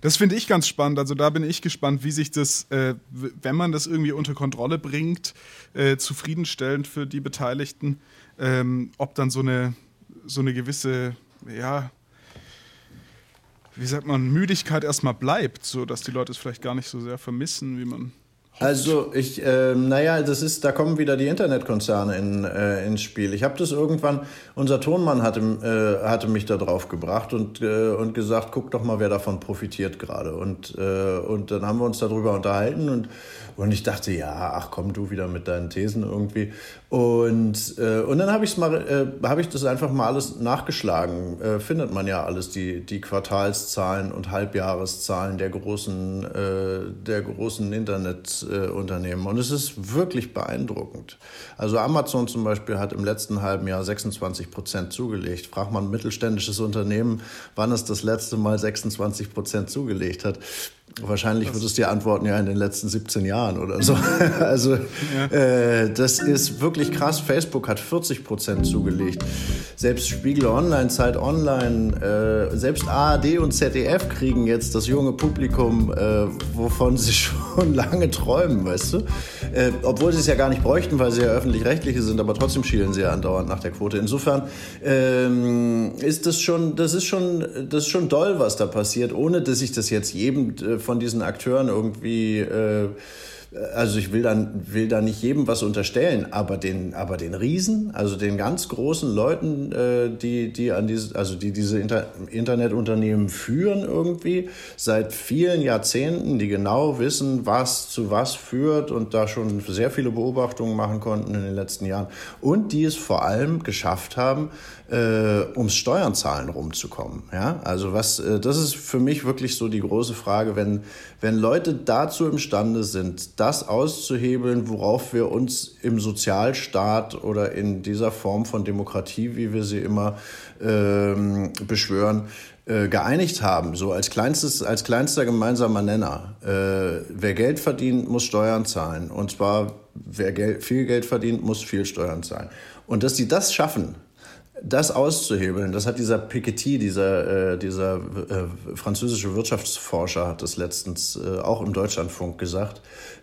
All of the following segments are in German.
Das finde ich ganz spannend. Also da bin ich gespannt, wie sich das, äh, wenn man das irgendwie unter Kontrolle bringt, äh, zufriedenstellend für die Beteiligten, ähm, ob dann so eine, so eine gewisse, ja, wie sagt man, Müdigkeit erstmal bleibt, so dass die Leute es vielleicht gar nicht so sehr vermissen, wie man also ich, äh, naja, das ist, da kommen wieder die Internetkonzerne in, äh, ins Spiel. Ich habe das irgendwann, unser Tonmann hatte, äh, hatte mich da drauf gebracht und, äh, und gesagt, guck doch mal, wer davon profitiert gerade. Und, äh, und dann haben wir uns darüber unterhalten und und ich dachte, ja, ach komm du wieder mit deinen Thesen irgendwie. Und, äh, und dann habe ich mal, äh, habe ich das einfach mal alles nachgeschlagen. Äh, findet man ja alles, die, die Quartalszahlen und Halbjahreszahlen der großen, äh, der großen Internetunternehmen. und es ist wirklich beeindruckend. Also Amazon zum Beispiel hat im letzten halben Jahr 26 Prozent zugelegt. Fragt man ein mittelständisches Unternehmen, wann es das letzte Mal 26 Prozent zugelegt hat. Wahrscheinlich wird es dir antworten, ja, in den letzten 17 Jahren oder so. also, ja. äh, das ist wirklich krass. Facebook hat 40 Prozent zugelegt. Selbst Spiegel Online, Zeit Online, äh, selbst ARD und ZDF kriegen jetzt das junge Publikum, äh, wovon sie schon lange träumen, weißt du? Äh, obwohl sie es ja gar nicht bräuchten, weil sie ja öffentlich-rechtliche sind, aber trotzdem schielen sie ja andauernd nach der Quote. Insofern ähm, ist das schon, das ist schon, das ist schon doll, was da passiert, ohne dass ich das jetzt jedem äh, von diesen Akteuren irgendwie äh, also ich will dann will da nicht jedem was unterstellen, aber den aber den Riesen, also den ganz großen Leuten, äh, die die an diese also die diese Inter Internetunternehmen führen irgendwie seit vielen Jahrzehnten, die genau wissen, was zu was führt und da schon sehr viele Beobachtungen machen konnten in den letzten Jahren und die es vor allem geschafft haben, äh, ums Steuern zahlen rumzukommen. Ja, also was, äh, das ist für mich wirklich so die große Frage, wenn, wenn Leute dazu imstande sind, das auszuhebeln, worauf wir uns im Sozialstaat oder in dieser Form von Demokratie, wie wir sie immer ähm, beschwören, äh, geeinigt haben, so als kleinstes, als kleinster gemeinsamer Nenner. Äh, wer Geld verdient, muss Steuern zahlen. Und zwar, wer Geld, viel Geld verdient, muss viel Steuern zahlen. Und dass sie das schaffen, das auszuhebeln, das hat dieser Piketty, dieser, äh, dieser äh, französische Wirtschaftsforscher, hat das letztens äh, auch im Deutschlandfunk gesagt.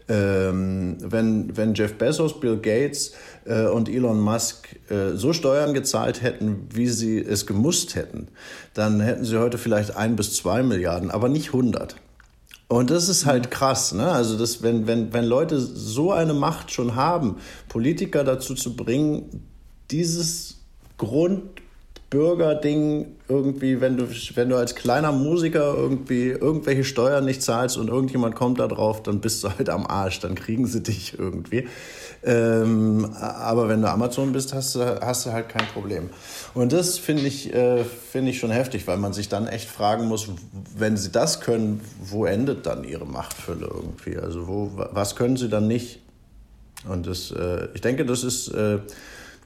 Ähm, wenn, wenn Jeff Bezos, Bill Gates äh, und Elon Musk äh, so Steuern gezahlt hätten, wie sie es gemusst hätten, dann hätten sie heute vielleicht ein bis zwei Milliarden, aber nicht 100. Und das ist halt krass, ne? Also, das, wenn, wenn, wenn Leute so eine Macht schon haben, Politiker dazu zu bringen, dieses Grundbürgerding irgendwie, wenn du, wenn du als kleiner Musiker irgendwie irgendwelche Steuern nicht zahlst und irgendjemand kommt da drauf, dann bist du halt am Arsch, dann kriegen sie dich irgendwie. Ähm, aber wenn du Amazon bist, hast du, hast du halt kein Problem. Und das finde ich, äh, finde ich schon heftig, weil man sich dann echt fragen muss, wenn sie das können, wo endet dann ihre Machtfülle irgendwie? Also wo, was können sie dann nicht? Und das, äh, ich denke, das ist, äh,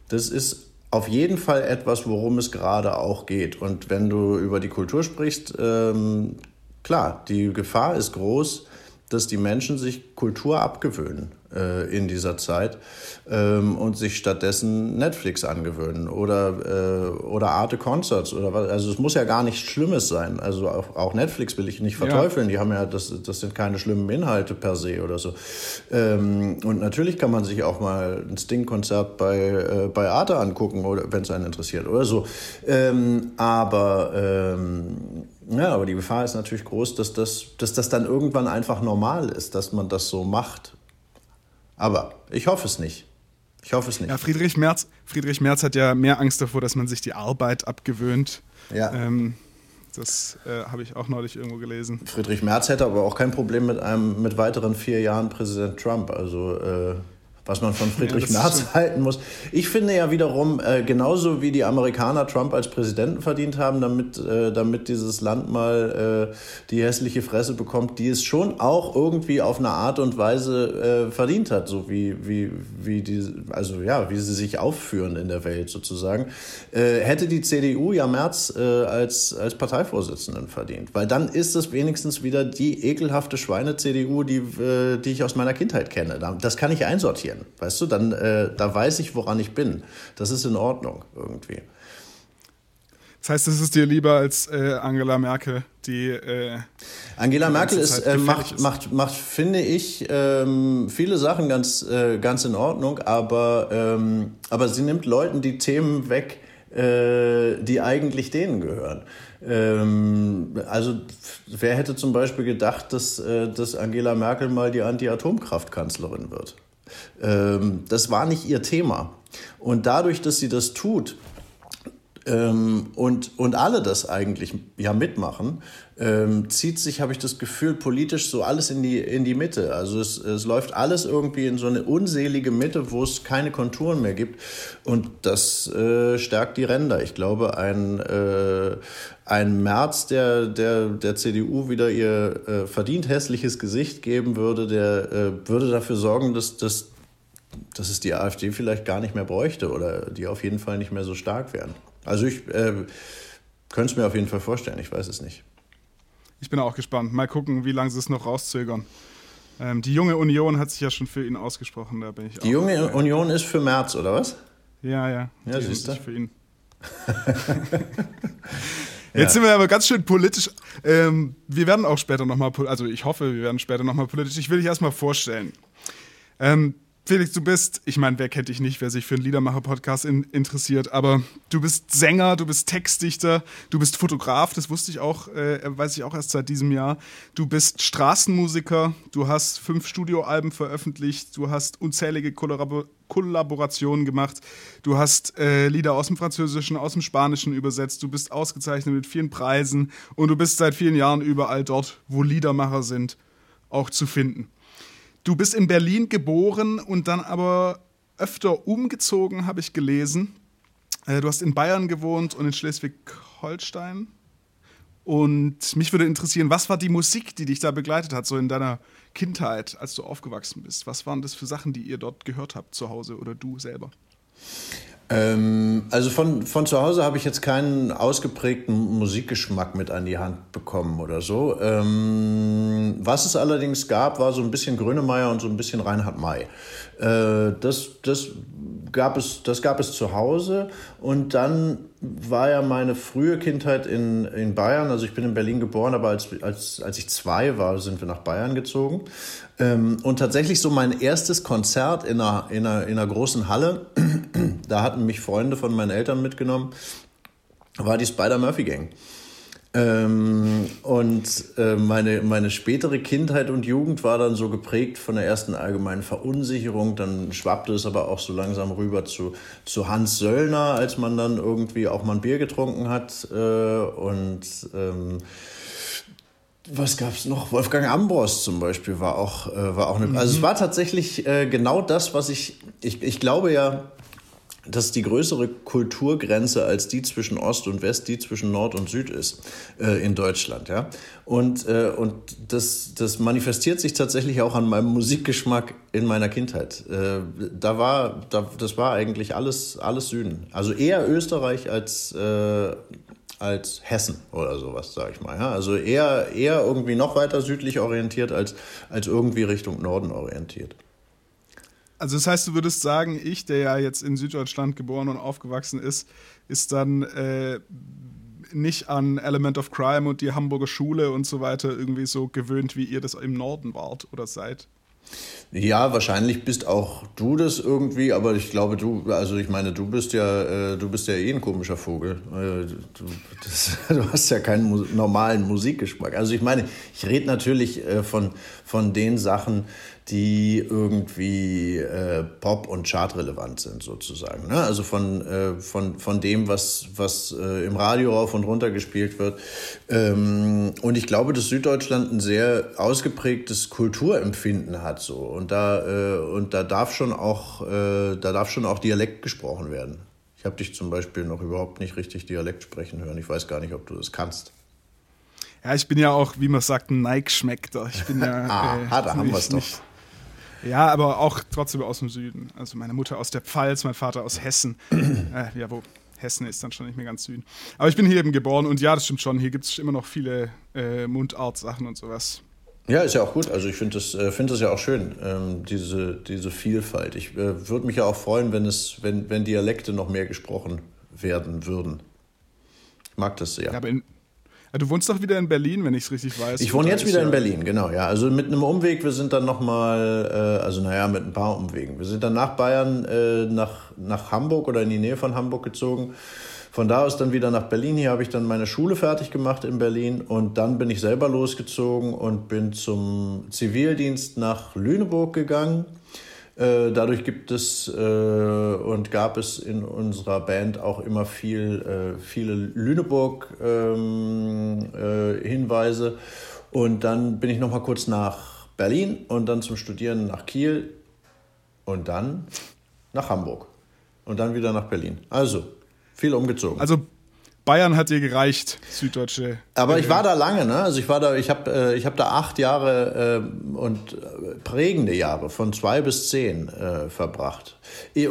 das ist auf jeden Fall etwas, worum es gerade auch geht. Und wenn du über die Kultur sprichst, ähm, klar, die Gefahr ist groß, dass die Menschen sich Kultur abgewöhnen in dieser Zeit ähm, und sich stattdessen Netflix angewöhnen oder, äh, oder Arte Concerts oder was. Also es muss ja gar nichts Schlimmes sein. Also auch, auch Netflix will ich nicht verteufeln. Ja. Die haben ja, das, das sind keine schlimmen Inhalte per se oder so. Ähm, und natürlich kann man sich auch mal ein Sting-Konzert bei, äh, bei Arte angucken, wenn es einen interessiert oder so. Ähm, aber ja, aber die Gefahr ist natürlich groß, dass das, dass das dann irgendwann einfach normal ist, dass man das so macht. Aber ich hoffe es nicht. Ich hoffe es nicht. Ja, Friedrich Merz, Friedrich Merz hat ja mehr Angst davor, dass man sich die Arbeit abgewöhnt. Ja. Ähm, das äh, habe ich auch neulich irgendwo gelesen. Friedrich Merz hätte aber auch kein Problem mit einem mit weiteren vier Jahren Präsident Trump. Also äh, was man von Friedrich ja, Merz halten muss. Ich finde ja wiederum, äh, genauso wie die Amerikaner Trump als Präsidenten verdient haben, damit, äh, damit dieses Land mal äh, die hässliche Fresse bekommt, die es schon auch irgendwie auf eine Art und Weise äh, verdient hat, so wie, wie, wie die, also ja, wie sie sich aufführen in der Welt sozusagen, äh, hätte die CDU ja Merz äh, als, als Parteivorsitzenden verdient. Weil dann ist es wenigstens wieder die ekelhafte Schweine-CDU, die, die ich aus meiner Kindheit kenne. Das kann ich einsortieren passieren. Weißt du, dann äh, da weiß ich, woran ich bin. Das ist in Ordnung irgendwie. Das heißt, es ist dir lieber als äh, Angela Merkel, die. Äh, Angela die Merkel ist, äh, macht, ist. Macht, macht, finde ich, ähm, viele Sachen ganz, äh, ganz in Ordnung, aber, ähm, aber sie nimmt Leuten die Themen weg, äh, die eigentlich denen gehören. Ähm, also, wer hätte zum Beispiel gedacht, dass, äh, dass Angela Merkel mal die Anti-Atomkraft-Kanzlerin wird? Ähm, das war nicht ihr Thema. Und dadurch, dass sie das tut, ähm, und, und alle das eigentlich ja mitmachen, ähm, zieht sich, habe ich das Gefühl, politisch so alles in die, in die Mitte. Also es, es läuft alles irgendwie in so eine unselige Mitte, wo es keine Konturen mehr gibt. Und das äh, stärkt die Ränder. Ich glaube, ein, äh, ein März, der, der, der CDU wieder ihr äh, verdient hässliches Gesicht geben würde, der äh, würde dafür sorgen, dass, dass, dass es die AfD vielleicht gar nicht mehr bräuchte oder die auf jeden Fall nicht mehr so stark wären. Also ich äh, könnte es mir auf jeden Fall vorstellen, ich weiß es nicht. Ich bin auch gespannt. Mal gucken, wie lange sie es noch rauszögern. Ähm, die junge Union hat sich ja schon für ihn ausgesprochen, da bin ich Die junge dabei. Union ist für März, oder was? Ja, ja. Ja, die siehst du. für ihn. Jetzt ja. sind wir aber ganz schön politisch. Ähm, wir werden auch später nochmal, also ich hoffe, wir werden später nochmal politisch. Ich will dich erstmal vorstellen. Ähm, Felix, du bist, ich meine, wer kennt dich nicht, wer sich für einen Liedermacher-Podcast in, interessiert, aber du bist Sänger, du bist Textdichter, du bist Fotograf, das wusste ich auch, äh, weiß ich auch erst seit diesem Jahr. Du bist Straßenmusiker, du hast fünf Studioalben veröffentlicht, du hast unzählige Kollabor Kollaborationen gemacht, du hast äh, Lieder aus dem Französischen, aus dem Spanischen übersetzt, du bist ausgezeichnet mit vielen Preisen und du bist seit vielen Jahren überall dort, wo Liedermacher sind, auch zu finden. Du bist in Berlin geboren und dann aber öfter umgezogen, habe ich gelesen. Äh, du hast in Bayern gewohnt und in Schleswig-Holstein. Und mich würde interessieren, was war die Musik, die dich da begleitet hat, so in deiner Kindheit, als du aufgewachsen bist? Was waren das für Sachen, die ihr dort gehört habt zu Hause oder du selber? Ähm, also von, von zu Hause habe ich jetzt keinen ausgeprägten Musikgeschmack mit an die Hand bekommen oder so. Ähm, was es allerdings gab, war so ein bisschen Grönemeyer und so ein bisschen Reinhard May. Äh, das, das, gab es, das gab es zu Hause und dann war ja meine frühe Kindheit in, in Bayern. Also ich bin in Berlin geboren, aber als, als, als ich zwei war, sind wir nach Bayern gezogen. Ähm, und tatsächlich so mein erstes Konzert in einer, in einer, in einer großen Halle, da hatten mich Freunde von meinen Eltern mitgenommen, war die Spider-Murphy Gang. Ähm, und äh, meine, meine spätere Kindheit und Jugend war dann so geprägt von der ersten allgemeinen Verunsicherung. Dann schwappte es aber auch so langsam rüber zu, zu Hans Söllner, als man dann irgendwie auch mal ein Bier getrunken hat. Äh, und ähm, was gab's noch? Wolfgang Ambros zum Beispiel war auch, äh, war auch eine. Mhm. Also es war tatsächlich äh, genau das, was ich, ich. Ich glaube ja, dass die größere Kulturgrenze als die zwischen Ost und West, die zwischen Nord und Süd ist äh, in Deutschland. Ja? Und, äh, und das, das manifestiert sich tatsächlich auch an meinem Musikgeschmack in meiner Kindheit. Äh, da war, da, das war eigentlich alles, alles Süden. Also eher Österreich als, äh, als Hessen oder sowas, sage ich mal. Ja? Also eher, eher irgendwie noch weiter südlich orientiert als, als irgendwie Richtung Norden orientiert. Also das heißt, du würdest sagen, ich, der ja jetzt in Süddeutschland geboren und aufgewachsen ist, ist dann äh, nicht an Element of Crime und die Hamburger Schule und so weiter irgendwie so gewöhnt, wie ihr das im Norden wart oder seid? Ja, wahrscheinlich bist auch du das irgendwie, aber ich glaube, du, also ich meine, du bist ja, äh, du bist ja eh ein komischer Vogel. Äh, du, das, du, hast ja keinen mu normalen Musikgeschmack. Also ich meine, ich rede natürlich äh, von, von den Sachen, die irgendwie äh, Pop- und Chartrelevant sind, sozusagen. Ne? Also von, äh, von, von dem, was, was äh, im Radio rauf und runter gespielt wird. Ähm, und ich glaube, dass Süddeutschland ein sehr ausgeprägtes Kulturempfinden hat. So. Und, da, äh, und da, darf schon auch, äh, da darf schon auch Dialekt gesprochen werden. Ich habe dich zum Beispiel noch überhaupt nicht richtig Dialekt sprechen hören. Ich weiß gar nicht, ob du das kannst. Ja, ich bin ja auch, wie man sagt, ein Nike-Schmeckter. Ich bin ja. ah, äh, da haben wir es doch. Ja, aber auch trotzdem aus dem Süden. Also meine Mutter aus der Pfalz, mein Vater aus Hessen. äh, ja, wo Hessen ist dann schon nicht mehr ganz Süden. Aber ich bin hier eben geboren und ja, das stimmt schon. Hier gibt es immer noch viele äh, Mundart-Sachen und sowas. Ja, ist ja auch gut. Also ich finde das, äh, find das ja auch schön, ähm, diese, diese Vielfalt. Ich äh, würde mich ja auch freuen, wenn, es, wenn, wenn Dialekte noch mehr gesprochen werden würden. Ich mag das sehr. Ja, aber in, du wohnst doch wieder in Berlin, wenn ich es richtig weiß. Ich wohne jetzt wieder ja in Berlin, genau, ja. Also mit einem Umweg, wir sind dann nochmal, äh, also naja, mit ein paar Umwegen. Wir sind dann nach Bayern, äh, nach, nach Hamburg oder in die Nähe von Hamburg gezogen. Von da aus dann wieder nach Berlin. Hier habe ich dann meine Schule fertig gemacht in Berlin und dann bin ich selber losgezogen und bin zum Zivildienst nach Lüneburg gegangen dadurch gibt es äh, und gab es in unserer Band auch immer viel, äh, viele Lüneburg-Hinweise. Ähm, und dann bin ich noch mal kurz nach Berlin und dann zum Studieren nach Kiel und dann nach Hamburg und dann wieder nach Berlin. Also viel umgezogen. Also Bayern hat dir gereicht, Süddeutsche. Aber ich war da lange, ne? Also ich war da, ich habe äh, ich hab da acht Jahre äh, und äh, prägende Jahre von zwei bis zehn äh, verbracht.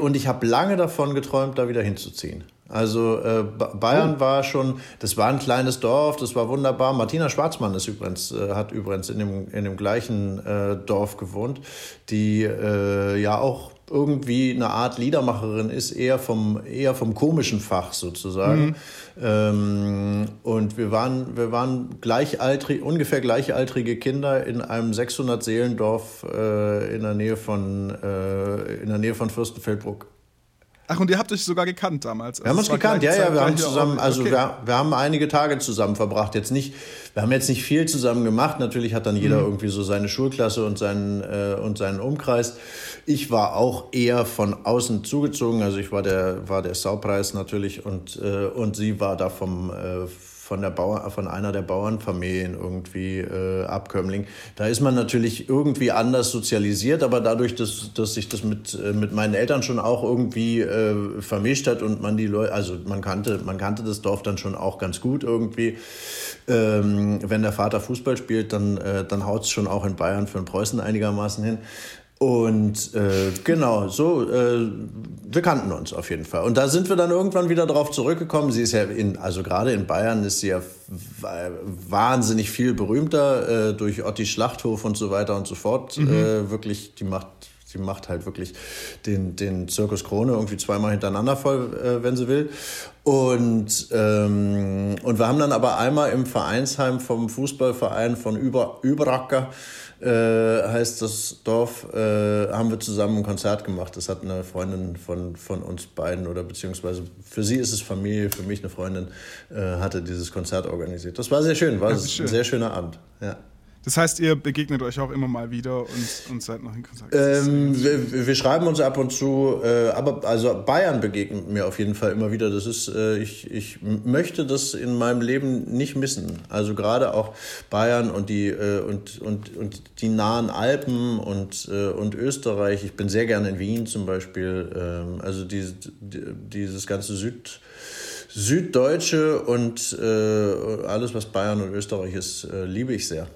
Und ich habe lange davon geträumt, da wieder hinzuziehen. Also äh, Bayern oh. war schon, das war ein kleines Dorf, das war wunderbar. Martina Schwarzmann ist übrigens, äh, hat übrigens in dem, in dem gleichen äh, Dorf gewohnt, die äh, ja auch irgendwie eine Art Liedermacherin ist, eher vom, eher vom komischen Fach sozusagen. Mhm. Ähm, und wir waren, wir waren gleichaltrig, ungefähr gleichaltrige Kinder in einem 600-Seelendorf äh, in der Nähe von, äh, in der Nähe von Fürstenfeldbruck. Ach, und ihr habt euch sogar gekannt damals. Also wir haben uns gekannt, ja, ja, wir haben zusammen, also okay. wir, wir haben einige Tage zusammen verbracht. Jetzt nicht, wir haben jetzt nicht viel zusammen gemacht. Natürlich hat dann jeder mhm. irgendwie so seine Schulklasse und seinen, äh, und seinen Umkreis. Ich war auch eher von außen zugezogen. Also ich war der, war der Saupreis natürlich und, äh, und sie war da vom, äh, von, der Bauer, von einer der Bauernfamilien irgendwie äh, Abkömmling. Da ist man natürlich irgendwie anders sozialisiert, aber dadurch, dass, dass sich das mit, äh, mit meinen Eltern schon auch irgendwie äh, vermischt hat und man die Leute, also man kannte, man kannte das Dorf dann schon auch ganz gut irgendwie. Ähm, wenn der Vater Fußball spielt, dann, äh, dann haut es schon auch in Bayern für den Preußen einigermaßen hin. Und äh, genau, so, äh, wir kannten uns auf jeden Fall. Und da sind wir dann irgendwann wieder darauf zurückgekommen. Sie ist ja in, also gerade in Bayern ist sie ja wahnsinnig viel berühmter äh, durch Otti Schlachthof und so weiter und so fort. Mhm. Äh, wirklich, die macht, die macht halt wirklich den, den Zirkus Krone irgendwie zweimal hintereinander voll, äh, wenn sie will. Und, ähm, und wir haben dann aber einmal im Vereinsheim vom Fußballverein von Über, Überacker äh, heißt das Dorf, äh, haben wir zusammen ein Konzert gemacht. Das hat eine Freundin von, von uns beiden oder beziehungsweise für sie ist es Familie, für mich eine Freundin, äh, hatte dieses Konzert organisiert. Das war sehr schön, war schön. ein sehr schöner Abend. Ja. Das heißt, ihr begegnet euch auch immer mal wieder und, und seid noch in Kontakt? Ähm, wir, wir, schreiben uns ab und zu, äh, aber also Bayern begegnet mir auf jeden Fall immer wieder. Das ist, äh, ich, ich möchte das in meinem Leben nicht missen. Also gerade auch Bayern und die, äh, und, und, und die nahen Alpen und, äh, und Österreich. Ich bin sehr gerne in Wien zum Beispiel. Ähm, also diese, dieses ganze Süd Süddeutsche und äh, alles, was Bayern und Österreich ist, äh, liebe ich sehr.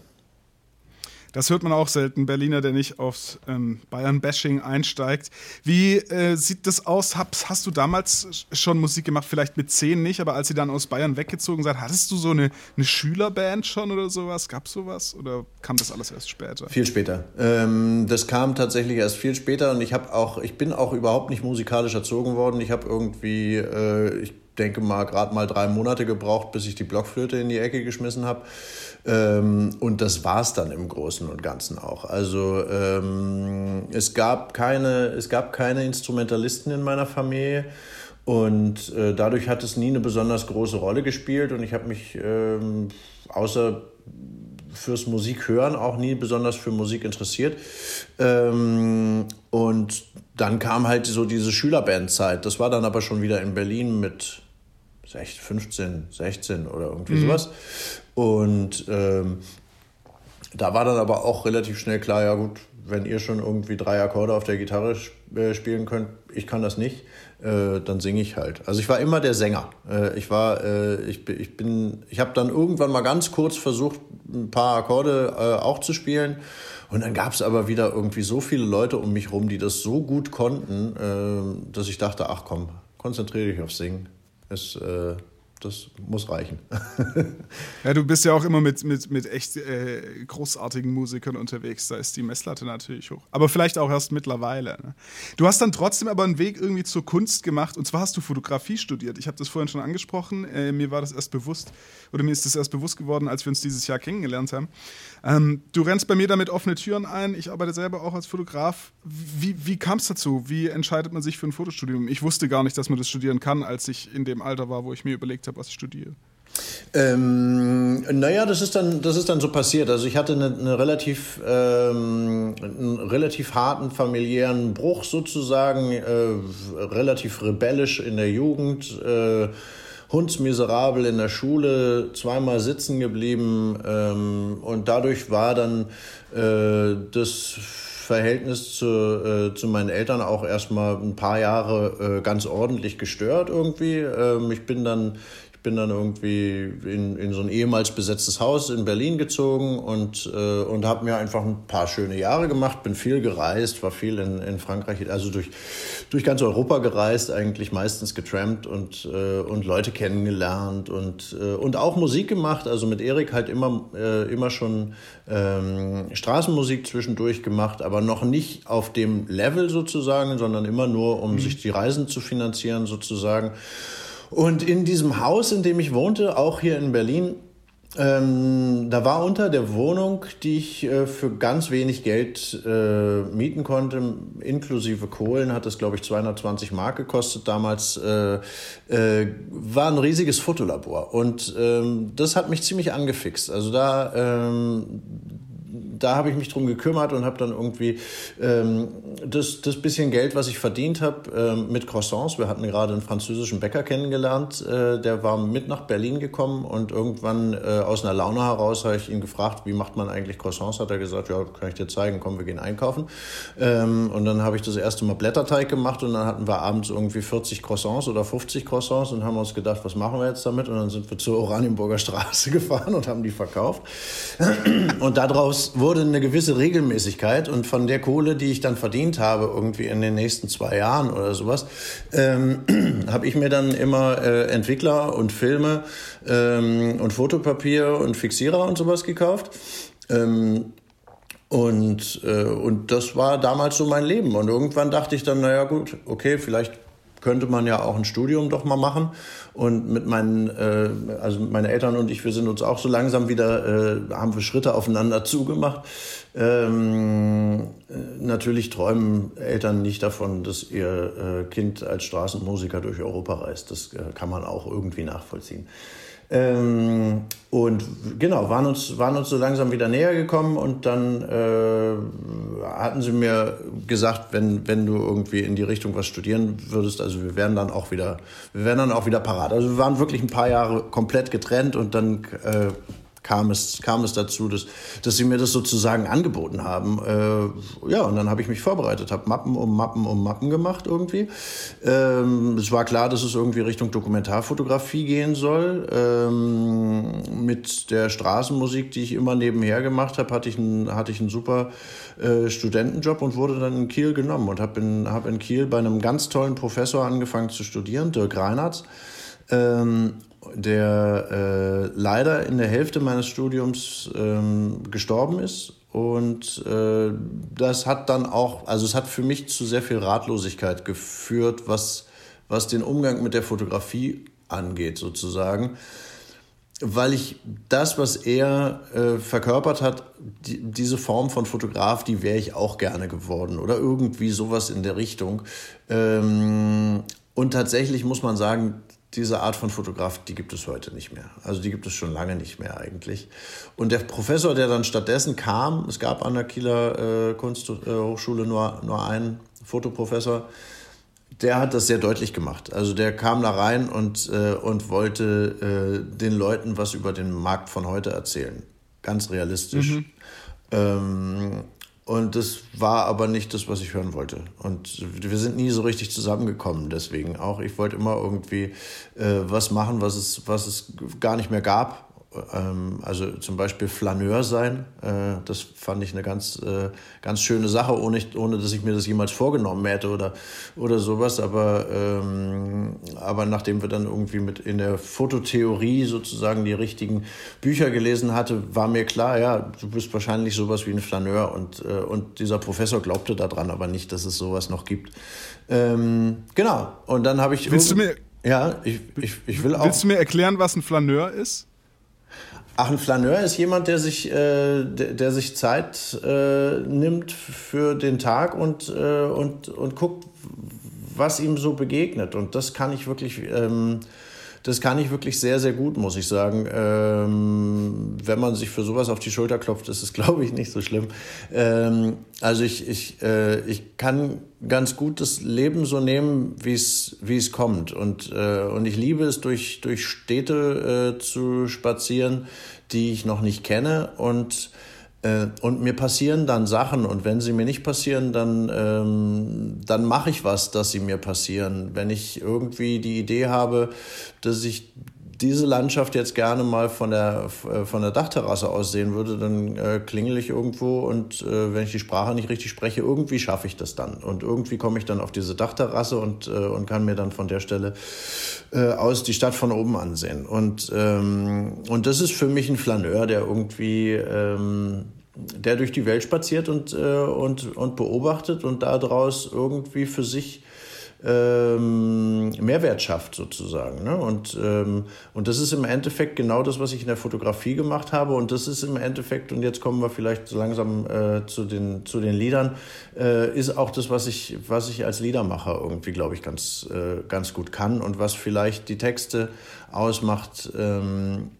Das hört man auch selten. Berliner, der nicht aufs ähm, Bayern-Bashing einsteigt. Wie äh, sieht das aus? Hast, hast, du damals schon Musik gemacht? Vielleicht mit zehn nicht, aber als ihr dann aus Bayern weggezogen seid, hattest du so eine, eine Schülerband schon oder sowas? Gab es sowas? Oder kam das alles erst später? Viel später. Ähm, das kam tatsächlich erst viel später und ich habe auch, ich bin auch überhaupt nicht musikalisch erzogen worden. Ich habe irgendwie, äh, ich denke mal, gerade mal drei Monate gebraucht, bis ich die Blockflöte in die Ecke geschmissen habe. Ähm, und das war es dann im Großen und Ganzen auch. Also ähm, es, gab keine, es gab keine Instrumentalisten in meiner Familie. Und äh, dadurch hat es nie eine besonders große Rolle gespielt. Und ich habe mich ähm, außer fürs Musik hören auch nie besonders für Musik interessiert. Ähm, und dann kam halt so diese Schülerbandzeit. Das war dann aber schon wieder in Berlin mit 15, 16 oder irgendwie mhm. sowas. Und ähm, da war dann aber auch relativ schnell klar, ja gut, wenn ihr schon irgendwie drei Akkorde auf der Gitarre äh, spielen könnt, ich kann das nicht, äh, dann singe ich halt. Also ich war immer der Sänger. Äh, ich war, äh, ich, ich bin, ich habe dann irgendwann mal ganz kurz versucht, ein paar Akkorde äh, auch zu spielen. Und dann gab es aber wieder irgendwie so viele Leute um mich rum, die das so gut konnten, äh, dass ich dachte, ach komm, konzentriere dich aufs Singen. Es, das muss reichen. ja, du bist ja auch immer mit, mit, mit echt äh, großartigen Musikern unterwegs. Da ist die Messlatte natürlich hoch. Aber vielleicht auch erst mittlerweile. Ne? Du hast dann trotzdem aber einen Weg irgendwie zur Kunst gemacht. Und zwar hast du Fotografie studiert. Ich habe das vorhin schon angesprochen. Äh, mir war das erst bewusst, oder mir ist das erst bewusst geworden, als wir uns dieses Jahr kennengelernt haben. Ähm, du rennst bei mir damit offene Türen ein. Ich arbeite selber auch als Fotograf. Wie, wie kam es dazu? Wie entscheidet man sich für ein Fotostudium? Ich wusste gar nicht, dass man das studieren kann, als ich in dem Alter war, wo ich mir überlegt habe, was ich studiere. Ähm, naja, das ist dann, das ist dann so passiert. Also ich hatte eine, eine relativ, ähm, einen relativ harten familiären Bruch sozusagen, äh, relativ rebellisch in der Jugend. Äh, hundsmiserabel in der Schule, zweimal sitzen geblieben ähm, und dadurch war dann äh, das Verhältnis zu, äh, zu meinen Eltern auch erstmal ein paar Jahre äh, ganz ordentlich gestört irgendwie. Ähm, ich bin dann bin dann irgendwie in, in so ein ehemals besetztes Haus in Berlin gezogen und, äh, und habe mir einfach ein paar schöne Jahre gemacht, bin viel gereist, war viel in, in Frankreich, also durch, durch ganz Europa gereist, eigentlich meistens getrampt und, äh, und Leute kennengelernt und, äh, und auch Musik gemacht, also mit Erik halt immer, äh, immer schon ähm, Straßenmusik zwischendurch gemacht, aber noch nicht auf dem Level sozusagen, sondern immer nur, um mhm. sich die Reisen zu finanzieren sozusagen. Und in diesem Haus, in dem ich wohnte, auch hier in Berlin, ähm, da war unter der Wohnung, die ich äh, für ganz wenig Geld äh, mieten konnte, inklusive Kohlen, hat das, glaube ich, 220 Mark gekostet damals, äh, äh, war ein riesiges Fotolabor. Und ähm, das hat mich ziemlich angefixt. Also da, ähm, da habe ich mich drum gekümmert und habe dann irgendwie ähm, das, das bisschen Geld, was ich verdient habe, ähm, mit Croissants. Wir hatten gerade einen französischen Bäcker kennengelernt, äh, der war mit nach Berlin gekommen und irgendwann äh, aus einer Laune heraus habe ich ihn gefragt, wie macht man eigentlich Croissants? Hat er gesagt, ja, kann ich dir zeigen, komm, wir gehen einkaufen. Ähm, und dann habe ich das erste Mal Blätterteig gemacht und dann hatten wir abends irgendwie 40 Croissants oder 50 Croissants und haben uns gedacht, was machen wir jetzt damit? Und dann sind wir zur Oranienburger Straße gefahren und haben die verkauft. Und daraus wurde wurde eine gewisse Regelmäßigkeit und von der Kohle, die ich dann verdient habe, irgendwie in den nächsten zwei Jahren oder sowas, ähm, habe ich mir dann immer äh, Entwickler und Filme ähm, und Fotopapier und Fixierer und sowas gekauft. Ähm, und, äh, und das war damals so mein Leben. Und irgendwann dachte ich dann, naja gut, okay, vielleicht könnte man ja auch ein Studium doch mal machen. Und mit meinen, äh, also meine Eltern und ich, wir sind uns auch so langsam wieder, äh, haben wir Schritte aufeinander zugemacht. Ähm, natürlich träumen Eltern nicht davon, dass ihr äh, Kind als Straßenmusiker durch Europa reist. Das äh, kann man auch irgendwie nachvollziehen. Ähm, und genau, waren uns, waren uns so langsam wieder näher gekommen und dann äh, hatten sie mir gesagt, wenn, wenn du irgendwie in die Richtung was studieren würdest, also wir wären dann auch wieder, wir wären dann auch wieder parat. Also wir waren wirklich ein paar Jahre komplett getrennt und dann äh, kam es, kam es dazu, dass, dass sie mir das sozusagen angeboten haben. Äh, ja, und dann habe ich mich vorbereitet, habe Mappen um Mappen um Mappen gemacht irgendwie. Ähm, es war klar, dass es irgendwie Richtung Dokumentarfotografie gehen soll. Ähm, mit der Straßenmusik, die ich immer nebenher gemacht habe, hatte ich einen, hatte ich einen super äh, Studentenjob und wurde dann in Kiel genommen und habe in, hab in Kiel bei einem ganz tollen Professor angefangen zu studieren, Dirk Reinhardt. Ähm, der äh, leider in der Hälfte meines Studiums ähm, gestorben ist. Und äh, das hat dann auch, also es hat für mich zu sehr viel Ratlosigkeit geführt, was, was den Umgang mit der Fotografie angeht, sozusagen. Weil ich das, was er äh, verkörpert hat, die, diese Form von Fotograf, die wäre ich auch gerne geworden oder irgendwie sowas in der Richtung. Ähm, und tatsächlich muss man sagen, diese Art von Fotograf, die gibt es heute nicht mehr. Also die gibt es schon lange nicht mehr eigentlich. Und der Professor, der dann stattdessen kam, es gab an der Kieler äh, Kunsthochschule nur, nur einen Fotoprofessor, der hat das sehr deutlich gemacht. Also der kam da rein und, äh, und wollte äh, den Leuten was über den Markt von heute erzählen. Ganz realistisch. Mhm. Ähm, und das war aber nicht das, was ich hören wollte. Und wir sind nie so richtig zusammengekommen deswegen auch. Ich wollte immer irgendwie äh, was machen, was es, was es gar nicht mehr gab. Ähm, also zum Beispiel Flaneur sein. Äh, das fand ich eine ganz, äh, ganz schöne Sache, ohne, ohne dass ich mir das jemals vorgenommen hätte oder, oder sowas. Aber, ähm, aber nachdem wir dann irgendwie mit in der Fototheorie sozusagen die richtigen Bücher gelesen hatte, war mir klar, ja, du bist wahrscheinlich sowas wie ein Flaneur. Und, äh, und dieser Professor glaubte daran aber nicht, dass es sowas noch gibt. Ähm, genau. Und dann habe ich. Willst du mir. Ja, ich, ich, ich will auch. Willst du mir erklären, was ein Flaneur ist? Ach, ein Flaneur ist jemand, der sich, äh, der, der, sich Zeit äh, nimmt für den Tag und, äh, und, und guckt, was ihm so begegnet. Und das kann ich wirklich, ähm, das kann ich wirklich sehr, sehr gut, muss ich sagen. Ähm, wenn man sich für sowas auf die Schulter klopft, ist es, glaube ich, nicht so schlimm. Ähm, also ich, ich, äh, ich kann ganz gut das Leben so nehmen, wie es wie es kommt. Und, äh, und ich liebe es, durch, durch Städte äh, zu spazieren, die ich noch nicht kenne. Und äh, und mir passieren dann Sachen und wenn sie mir nicht passieren, dann, ähm, dann mache ich was, dass sie mir passieren. Wenn ich irgendwie die Idee habe, dass ich diese Landschaft jetzt gerne mal von der, äh, von der Dachterrasse aus sehen würde, dann äh, klingel ich irgendwo und äh, wenn ich die Sprache nicht richtig spreche, irgendwie schaffe ich das dann. Und irgendwie komme ich dann auf diese Dachterrasse und, äh, und kann mir dann von der Stelle äh, aus die Stadt von oben ansehen. Und, ähm, und das ist für mich ein Flaneur, der irgendwie... Ähm, der durch die Welt spaziert und, äh, und, und beobachtet und daraus irgendwie für sich ähm, Mehrwert schafft sozusagen. Ne? Und, ähm, und das ist im Endeffekt genau das, was ich in der Fotografie gemacht habe. Und das ist im Endeffekt, und jetzt kommen wir vielleicht so langsam äh, zu, den, zu den Liedern, äh, ist auch das, was ich, was ich als Liedermacher irgendwie, glaube ich, ganz, äh, ganz gut kann und was vielleicht die Texte ausmacht. Ähm,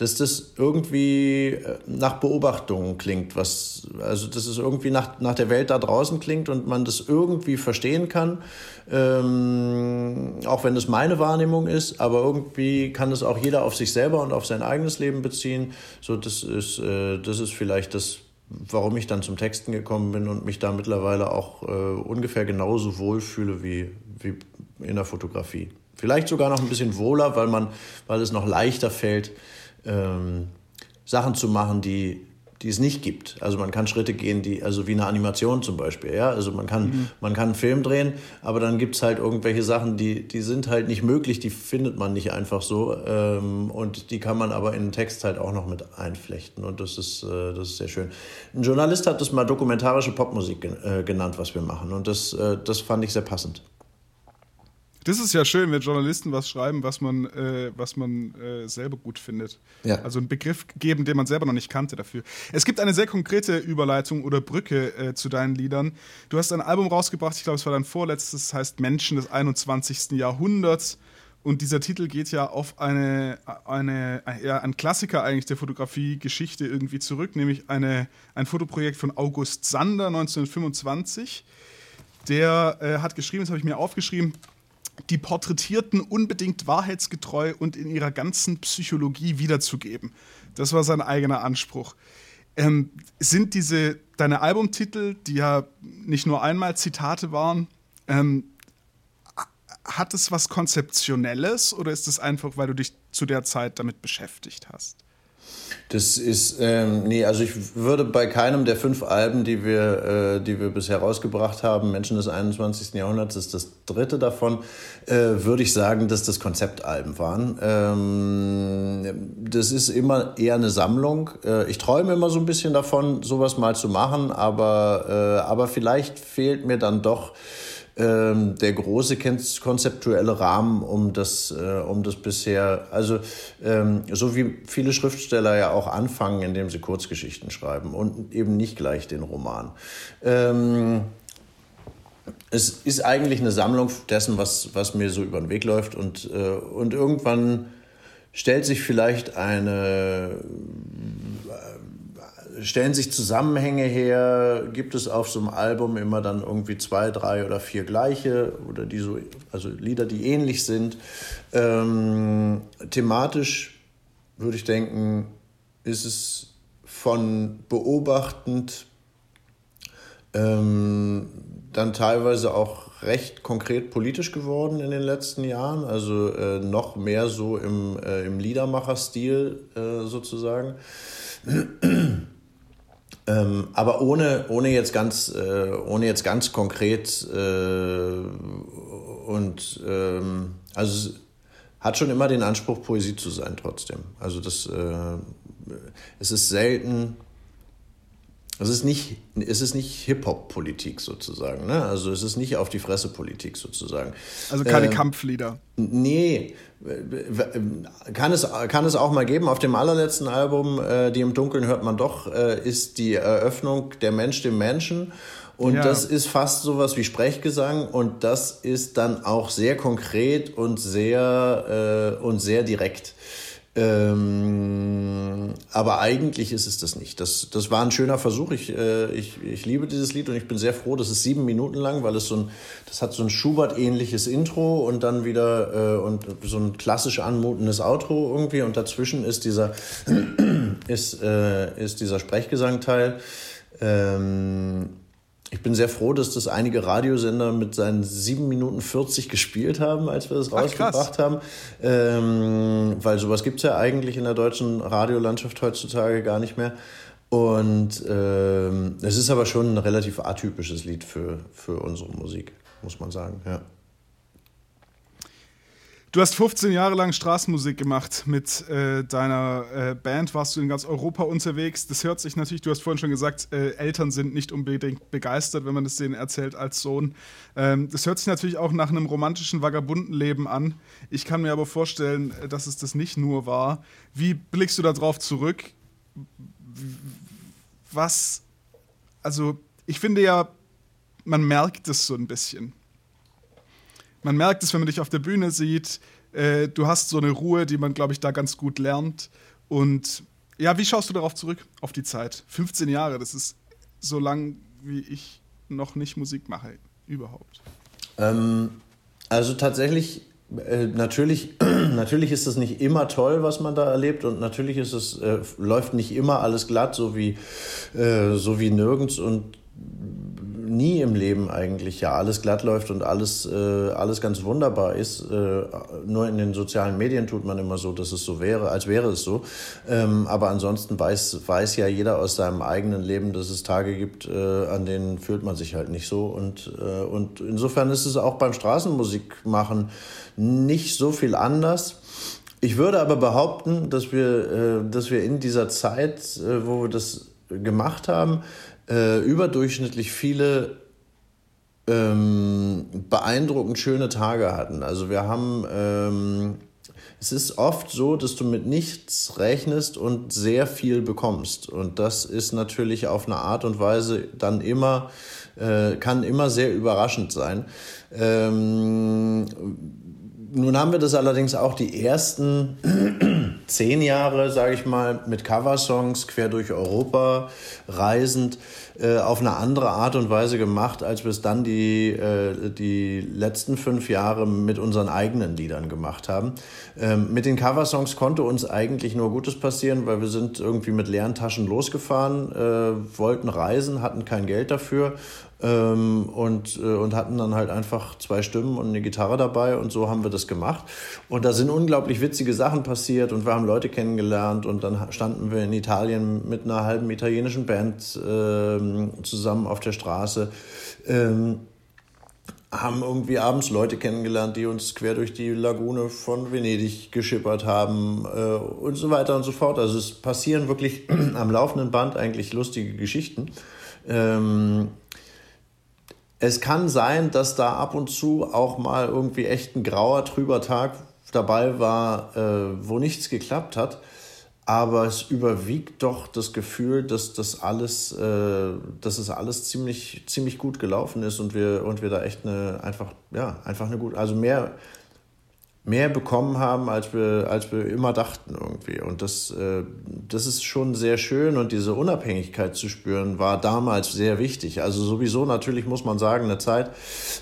dass das irgendwie äh, nach Beobachtung klingt, was, also dass es irgendwie nach, nach der Welt da draußen klingt und man das irgendwie verstehen kann, ähm, auch wenn das meine Wahrnehmung ist, aber irgendwie kann das auch jeder auf sich selber und auf sein eigenes Leben beziehen. So, das ist, äh, das ist vielleicht das, warum ich dann zum Texten gekommen bin und mich da mittlerweile auch äh, ungefähr genauso wohlfühle wie, wie in der Fotografie. Vielleicht sogar noch ein bisschen wohler, weil man, weil es noch leichter fällt, ähm, Sachen zu machen, die, die es nicht gibt. Also man kann Schritte gehen, die, also wie eine Animation zum Beispiel, ja. Also man kann, mhm. man kann einen Film drehen, aber dann gibt es halt irgendwelche Sachen, die, die sind halt nicht möglich, die findet man nicht einfach so. Ähm, und die kann man aber in den Text halt auch noch mit einflechten. Und das ist, äh, das ist sehr schön. Ein Journalist hat das mal dokumentarische Popmusik äh, genannt, was wir machen. Und das, äh, das fand ich sehr passend. Das ist ja schön, wenn Journalisten was schreiben, was man, äh, was man äh, selber gut findet. Ja. Also einen Begriff geben, den man selber noch nicht kannte dafür. Es gibt eine sehr konkrete Überleitung oder Brücke äh, zu deinen Liedern. Du hast ein Album rausgebracht, ich glaube, es war dein vorletztes, heißt Menschen des 21. Jahrhunderts. Und dieser Titel geht ja auf eine, eine ja, ein Klassiker eigentlich der Fotografie-Geschichte irgendwie zurück, nämlich eine, ein Fotoprojekt von August Sander 1925. Der äh, hat geschrieben, das habe ich mir aufgeschrieben, die Porträtierten unbedingt wahrheitsgetreu und in ihrer ganzen Psychologie wiederzugeben. Das war sein eigener Anspruch. Ähm, sind diese deine Albumtitel, die ja nicht nur einmal Zitate waren, ähm, hat es was Konzeptionelles oder ist es einfach, weil du dich zu der Zeit damit beschäftigt hast? Das ist, ähm, nee, also ich würde bei keinem der fünf Alben, die wir, äh, die wir bisher rausgebracht haben, Menschen des 21. Jahrhunderts ist das dritte davon, äh, würde ich sagen, dass das Konzeptalben waren. Ähm, das ist immer eher eine Sammlung. Äh, ich träume immer so ein bisschen davon, sowas mal zu machen, aber, äh, aber vielleicht fehlt mir dann doch ähm, der große konzeptuelle Rahmen, um das, äh, um das bisher, also ähm, so wie viele Schriftsteller ja auch anfangen, indem sie Kurzgeschichten schreiben und eben nicht gleich den Roman. Ähm, es ist eigentlich eine Sammlung dessen, was, was mir so über den Weg läuft und, äh, und irgendwann stellt sich vielleicht eine stellen sich Zusammenhänge her, gibt es auf so einem Album immer dann irgendwie zwei, drei oder vier gleiche oder die so, also Lieder, die ähnlich sind. Ähm, thematisch würde ich denken, ist es von beobachtend Ähm, dann teilweise auch recht konkret politisch geworden in den letzten Jahren, also äh, noch mehr so im, äh, im Liedermacher-Stil äh, sozusagen. Ähm, aber ohne, ohne, jetzt ganz, äh, ohne jetzt ganz konkret äh, und ähm, also hat schon immer den Anspruch, Poesie zu sein trotzdem. Also das, äh, es ist selten es ist nicht, es ist nicht Hip-Hop-Politik sozusagen. Ne? Also es ist nicht auf die Fresse-Politik sozusagen. Also keine ähm, Kampflieder. Nee, kann es, kann es auch mal geben. Auf dem allerletzten Album, äh, Die im Dunkeln hört man doch, äh, ist die Eröffnung Der Mensch dem Menschen. Und ja. das ist fast sowas wie Sprechgesang und das ist dann auch sehr konkret und sehr, äh, und sehr direkt. Ähm, aber eigentlich ist es das nicht. Das, das war ein schöner Versuch. Ich, äh, ich, ich liebe dieses Lied und ich bin sehr froh, das ist sieben Minuten lang, weil es so ein, das hat so ein Schubert-ähnliches Intro und dann wieder äh, und so ein klassisch anmutendes Outro irgendwie und dazwischen ist dieser, ist, äh, ist dieser Sprechgesangteil. Ähm, ich bin sehr froh, dass das einige Radiosender mit seinen 7 Minuten 40 gespielt haben, als wir das Ach, rausgebracht krass. haben. Ähm, weil sowas gibt es ja eigentlich in der deutschen Radiolandschaft heutzutage gar nicht mehr. Und ähm, es ist aber schon ein relativ atypisches Lied für, für unsere Musik, muss man sagen, ja. Du hast 15 Jahre lang Straßenmusik gemacht mit äh, deiner äh, Band, warst du in ganz Europa unterwegs. Das hört sich natürlich, du hast vorhin schon gesagt, äh, Eltern sind nicht unbedingt begeistert, wenn man das denen erzählt als Sohn. Ähm, das hört sich natürlich auch nach einem romantischen Vagabundenleben an. Ich kann mir aber vorstellen, dass es das nicht nur war. Wie blickst du darauf zurück? Was, also ich finde ja, man merkt es so ein bisschen man merkt es, wenn man dich auf der Bühne sieht. Äh, du hast so eine Ruhe, die man, glaube ich, da ganz gut lernt. Und ja, wie schaust du darauf zurück, auf die Zeit? 15 Jahre, das ist so lang, wie ich noch nicht Musik mache, überhaupt. Ähm, also tatsächlich, äh, natürlich, natürlich ist es nicht immer toll, was man da erlebt und natürlich ist es, äh, läuft nicht immer alles glatt, so wie, äh, so wie nirgends und nie im Leben eigentlich ja alles glatt läuft und alles, äh, alles ganz wunderbar ist. Äh, nur in den sozialen Medien tut man immer so, dass es so wäre, als wäre es so. Ähm, aber ansonsten weiß, weiß ja jeder aus seinem eigenen Leben, dass es Tage gibt, äh, an denen fühlt man sich halt nicht so. Und, äh, und insofern ist es auch beim Straßenmusik machen nicht so viel anders. Ich würde aber behaupten, dass wir, äh, dass wir in dieser Zeit, äh, wo wir das gemacht haben, äh, überdurchschnittlich viele ähm, beeindruckend schöne Tage hatten. Also wir haben, ähm, es ist oft so, dass du mit nichts rechnest und sehr viel bekommst. Und das ist natürlich auf eine Art und Weise dann immer, äh, kann immer sehr überraschend sein. Ähm, nun haben wir das allerdings auch die ersten zehn Jahre, sage ich mal, mit Coversongs quer durch Europa reisend äh, auf eine andere Art und Weise gemacht, als wir es dann die, äh, die letzten fünf Jahre mit unseren eigenen Liedern gemacht haben. Ähm, mit den Coversongs konnte uns eigentlich nur Gutes passieren, weil wir sind irgendwie mit leeren Taschen losgefahren, äh, wollten reisen, hatten kein Geld dafür ähm, und, äh, und hatten dann halt einfach zwei Stimmen und eine Gitarre dabei und so haben wir das gemacht. Und da sind unglaublich witzige Sachen passiert und wir haben Leute kennengelernt und dann standen wir in Italien mit einer halben italienischen Band ähm, zusammen auf der Straße. Ähm, haben irgendwie abends Leute kennengelernt, die uns quer durch die Lagune von Venedig geschippert haben äh, und so weiter und so fort. Also es passieren wirklich am laufenden Band eigentlich lustige Geschichten. Ähm, es kann sein, dass da ab und zu auch mal irgendwie echt ein grauer, trüber Tag dabei war, äh, wo nichts geklappt hat. Aber es überwiegt doch das Gefühl, dass das alles, äh, dass es alles ziemlich, ziemlich gut gelaufen ist und wir, und wir da echt eine, einfach, ja, einfach eine gute, also mehr, mehr bekommen haben, als wir, als wir immer dachten irgendwie. Und das, äh, das ist schon sehr schön und diese Unabhängigkeit zu spüren, war damals sehr wichtig. Also sowieso natürlich muss man sagen, eine Zeit,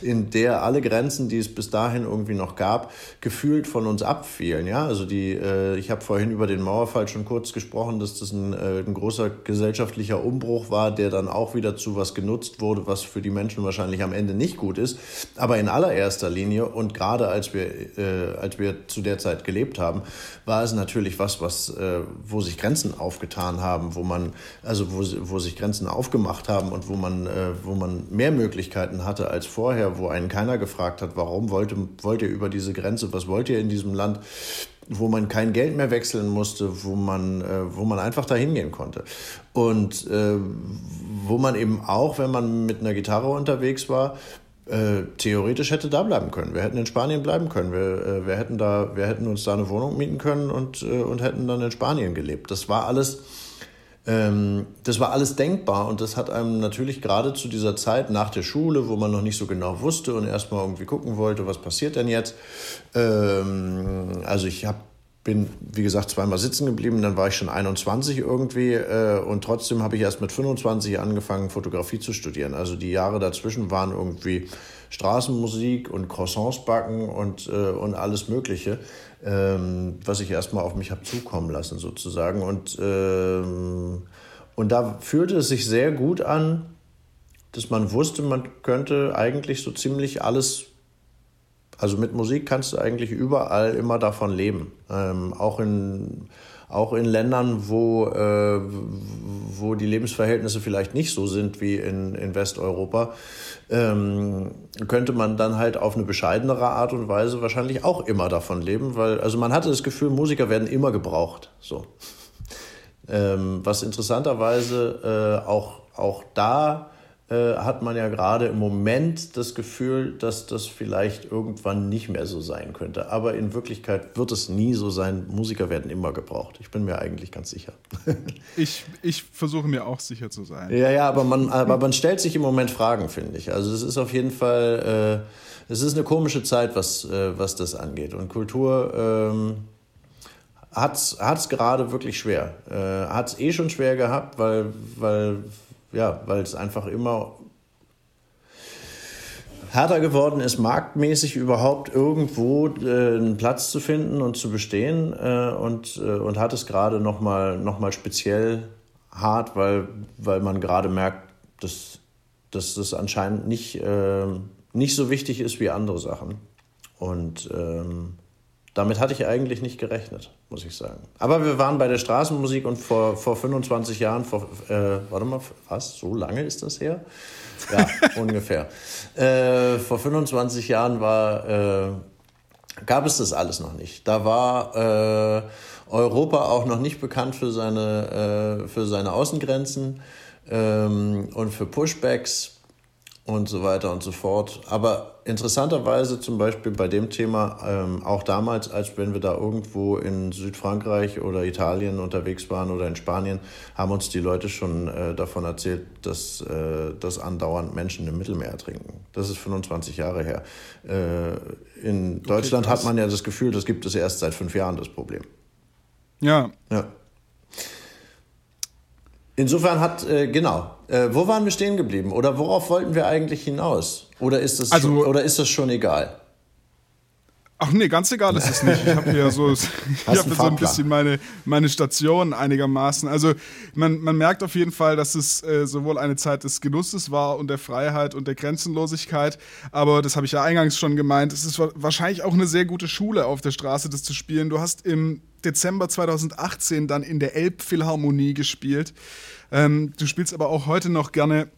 in der alle Grenzen, die es bis dahin irgendwie noch gab, gefühlt von uns abfielen. Ja, also die, äh, ich habe vorhin über den Mauerfall schon kurz gesprochen, dass das ein, äh, ein großer gesellschaftlicher Umbruch war, der dann auch wieder zu was genutzt wurde, was für die Menschen wahrscheinlich am Ende nicht gut ist. Aber in allererster Linie und gerade als wir äh, als wir zu der Zeit gelebt haben, war es natürlich was, was, äh, wo sich Grenzen aufgetan haben, wo man, also wo, wo sich Grenzen aufgemacht haben und wo man, äh, wo man mehr Möglichkeiten hatte als vorher, wo einen keiner gefragt hat, warum wollt, wollt ihr über diese Grenze, was wollt ihr in diesem Land? wo man kein Geld mehr wechseln musste, wo man, äh, wo man einfach dahin gehen konnte. Und äh, wo man eben auch, wenn man mit einer Gitarre unterwegs war, äh, theoretisch hätte da bleiben können. Wir hätten in Spanien bleiben können. Wir, äh, wir, hätten, da, wir hätten uns da eine Wohnung mieten können und, äh, und hätten dann in Spanien gelebt. Das war alles. Ähm, das war alles denkbar und das hat einem natürlich gerade zu dieser Zeit nach der Schule, wo man noch nicht so genau wusste und erstmal irgendwie gucken wollte, was passiert denn jetzt. Ähm, also ich habe bin, wie gesagt, zweimal sitzen geblieben, dann war ich schon 21 irgendwie äh, und trotzdem habe ich erst mit 25 angefangen, Fotografie zu studieren. Also die Jahre dazwischen waren irgendwie Straßenmusik und Croissants backen und, äh, und alles Mögliche, ähm, was ich erstmal auf mich habe zukommen lassen sozusagen. Und, ähm, und da fühlte es sich sehr gut an, dass man wusste, man könnte eigentlich so ziemlich alles also mit Musik kannst du eigentlich überall immer davon leben. Ähm, auch, in, auch in Ländern, wo, äh, wo die Lebensverhältnisse vielleicht nicht so sind wie in, in Westeuropa, ähm, könnte man dann halt auf eine bescheidenere Art und Weise wahrscheinlich auch immer davon leben, weil also man hatte das Gefühl, Musiker werden immer gebraucht. So. Ähm, was interessanterweise äh, auch, auch da äh, hat man ja gerade im Moment das Gefühl, dass das vielleicht irgendwann nicht mehr so sein könnte. Aber in Wirklichkeit wird es nie so sein. Musiker werden immer gebraucht. Ich bin mir eigentlich ganz sicher. ich, ich versuche mir auch sicher zu sein. Ja, ja, aber man, aber man stellt sich im Moment Fragen, finde ich. Also es ist auf jeden Fall, äh, es ist eine komische Zeit, was, äh, was das angeht. Und Kultur ähm, hat es gerade wirklich schwer. Äh, hat es eh schon schwer gehabt, weil, weil ja, weil es einfach immer härter geworden ist, marktmäßig überhaupt irgendwo äh, einen Platz zu finden und zu bestehen äh, und, äh, und hat es gerade nochmal noch mal speziell hart, weil, weil man gerade merkt, dass, dass das anscheinend nicht, äh, nicht so wichtig ist wie andere Sachen. Und ähm, damit hatte ich eigentlich nicht gerechnet, muss ich sagen. Aber wir waren bei der Straßenmusik und vor, vor 25 Jahren, vor, äh, warte mal, was, so lange ist das her? Ja, ungefähr. Äh, vor 25 Jahren war, äh, gab es das alles noch nicht. Da war äh, Europa auch noch nicht bekannt für seine, äh, für seine Außengrenzen ähm, und für Pushbacks und so weiter und so fort. Aber interessanterweise zum Beispiel bei dem Thema, ähm, auch damals, als wenn wir da irgendwo in Südfrankreich oder Italien unterwegs waren oder in Spanien, haben uns die Leute schon äh, davon erzählt, dass, äh, dass andauernd Menschen im Mittelmeer ertrinken. Das ist 25 Jahre her. Äh, in Deutschland okay, hat man ja das Gefühl, das gibt es erst seit fünf Jahren, das Problem. Ja. Ja. Insofern hat, äh, genau, äh, wo waren wir stehen geblieben? Oder worauf wollten wir eigentlich hinaus? Oder ist das, also, schon, oder ist das schon egal? Ach nee, ganz egal ist es nicht. Ich habe hier so, ich hab so ein bisschen meine, meine Station einigermaßen. Also man, man merkt auf jeden Fall, dass es äh, sowohl eine Zeit des Genusses war und der Freiheit und der Grenzenlosigkeit. Aber das habe ich ja eingangs schon gemeint. Es ist wahrscheinlich auch eine sehr gute Schule auf der Straße, das zu spielen. Du hast im Dezember 2018 dann in der Elbphilharmonie gespielt. Ähm, du spielst aber auch heute noch gerne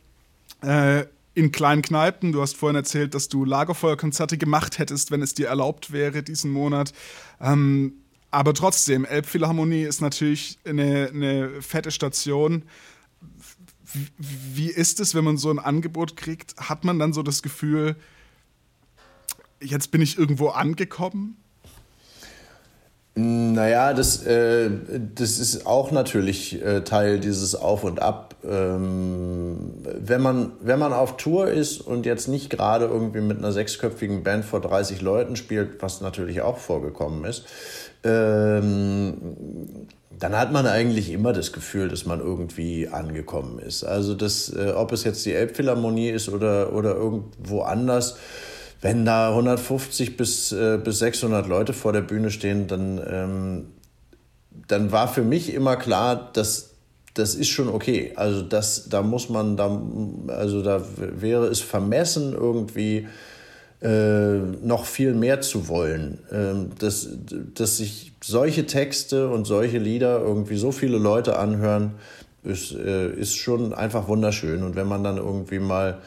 äh, in kleinen Kneipen. Du hast vorhin erzählt, dass du Lagerfeuerkonzerte gemacht hättest, wenn es dir erlaubt wäre diesen Monat. Ähm, aber trotzdem, Elbphilharmonie ist natürlich eine, eine fette Station. Wie ist es, wenn man so ein Angebot kriegt? Hat man dann so das Gefühl, jetzt bin ich irgendwo angekommen? Naja, das, äh, das ist auch natürlich äh, Teil dieses Auf und Ab. Ähm, wenn man, wenn man auf Tour ist und jetzt nicht gerade irgendwie mit einer sechsköpfigen Band vor 30 Leuten spielt, was natürlich auch vorgekommen ist, ähm, dann hat man eigentlich immer das Gefühl, dass man irgendwie angekommen ist. Also das, äh, ob es jetzt die Elbphilharmonie ist oder, oder irgendwo anders, wenn da 150 bis, äh, bis 600 Leute vor der Bühne stehen, dann, ähm, dann war für mich immer klar, dass das ist schon okay. Also das, da muss man, da, also da wäre es vermessen irgendwie äh, noch viel mehr zu wollen. Ähm, dass, dass sich solche Texte und solche Lieder irgendwie so viele Leute anhören, ist, äh, ist schon einfach wunderschön. Und wenn man dann irgendwie mal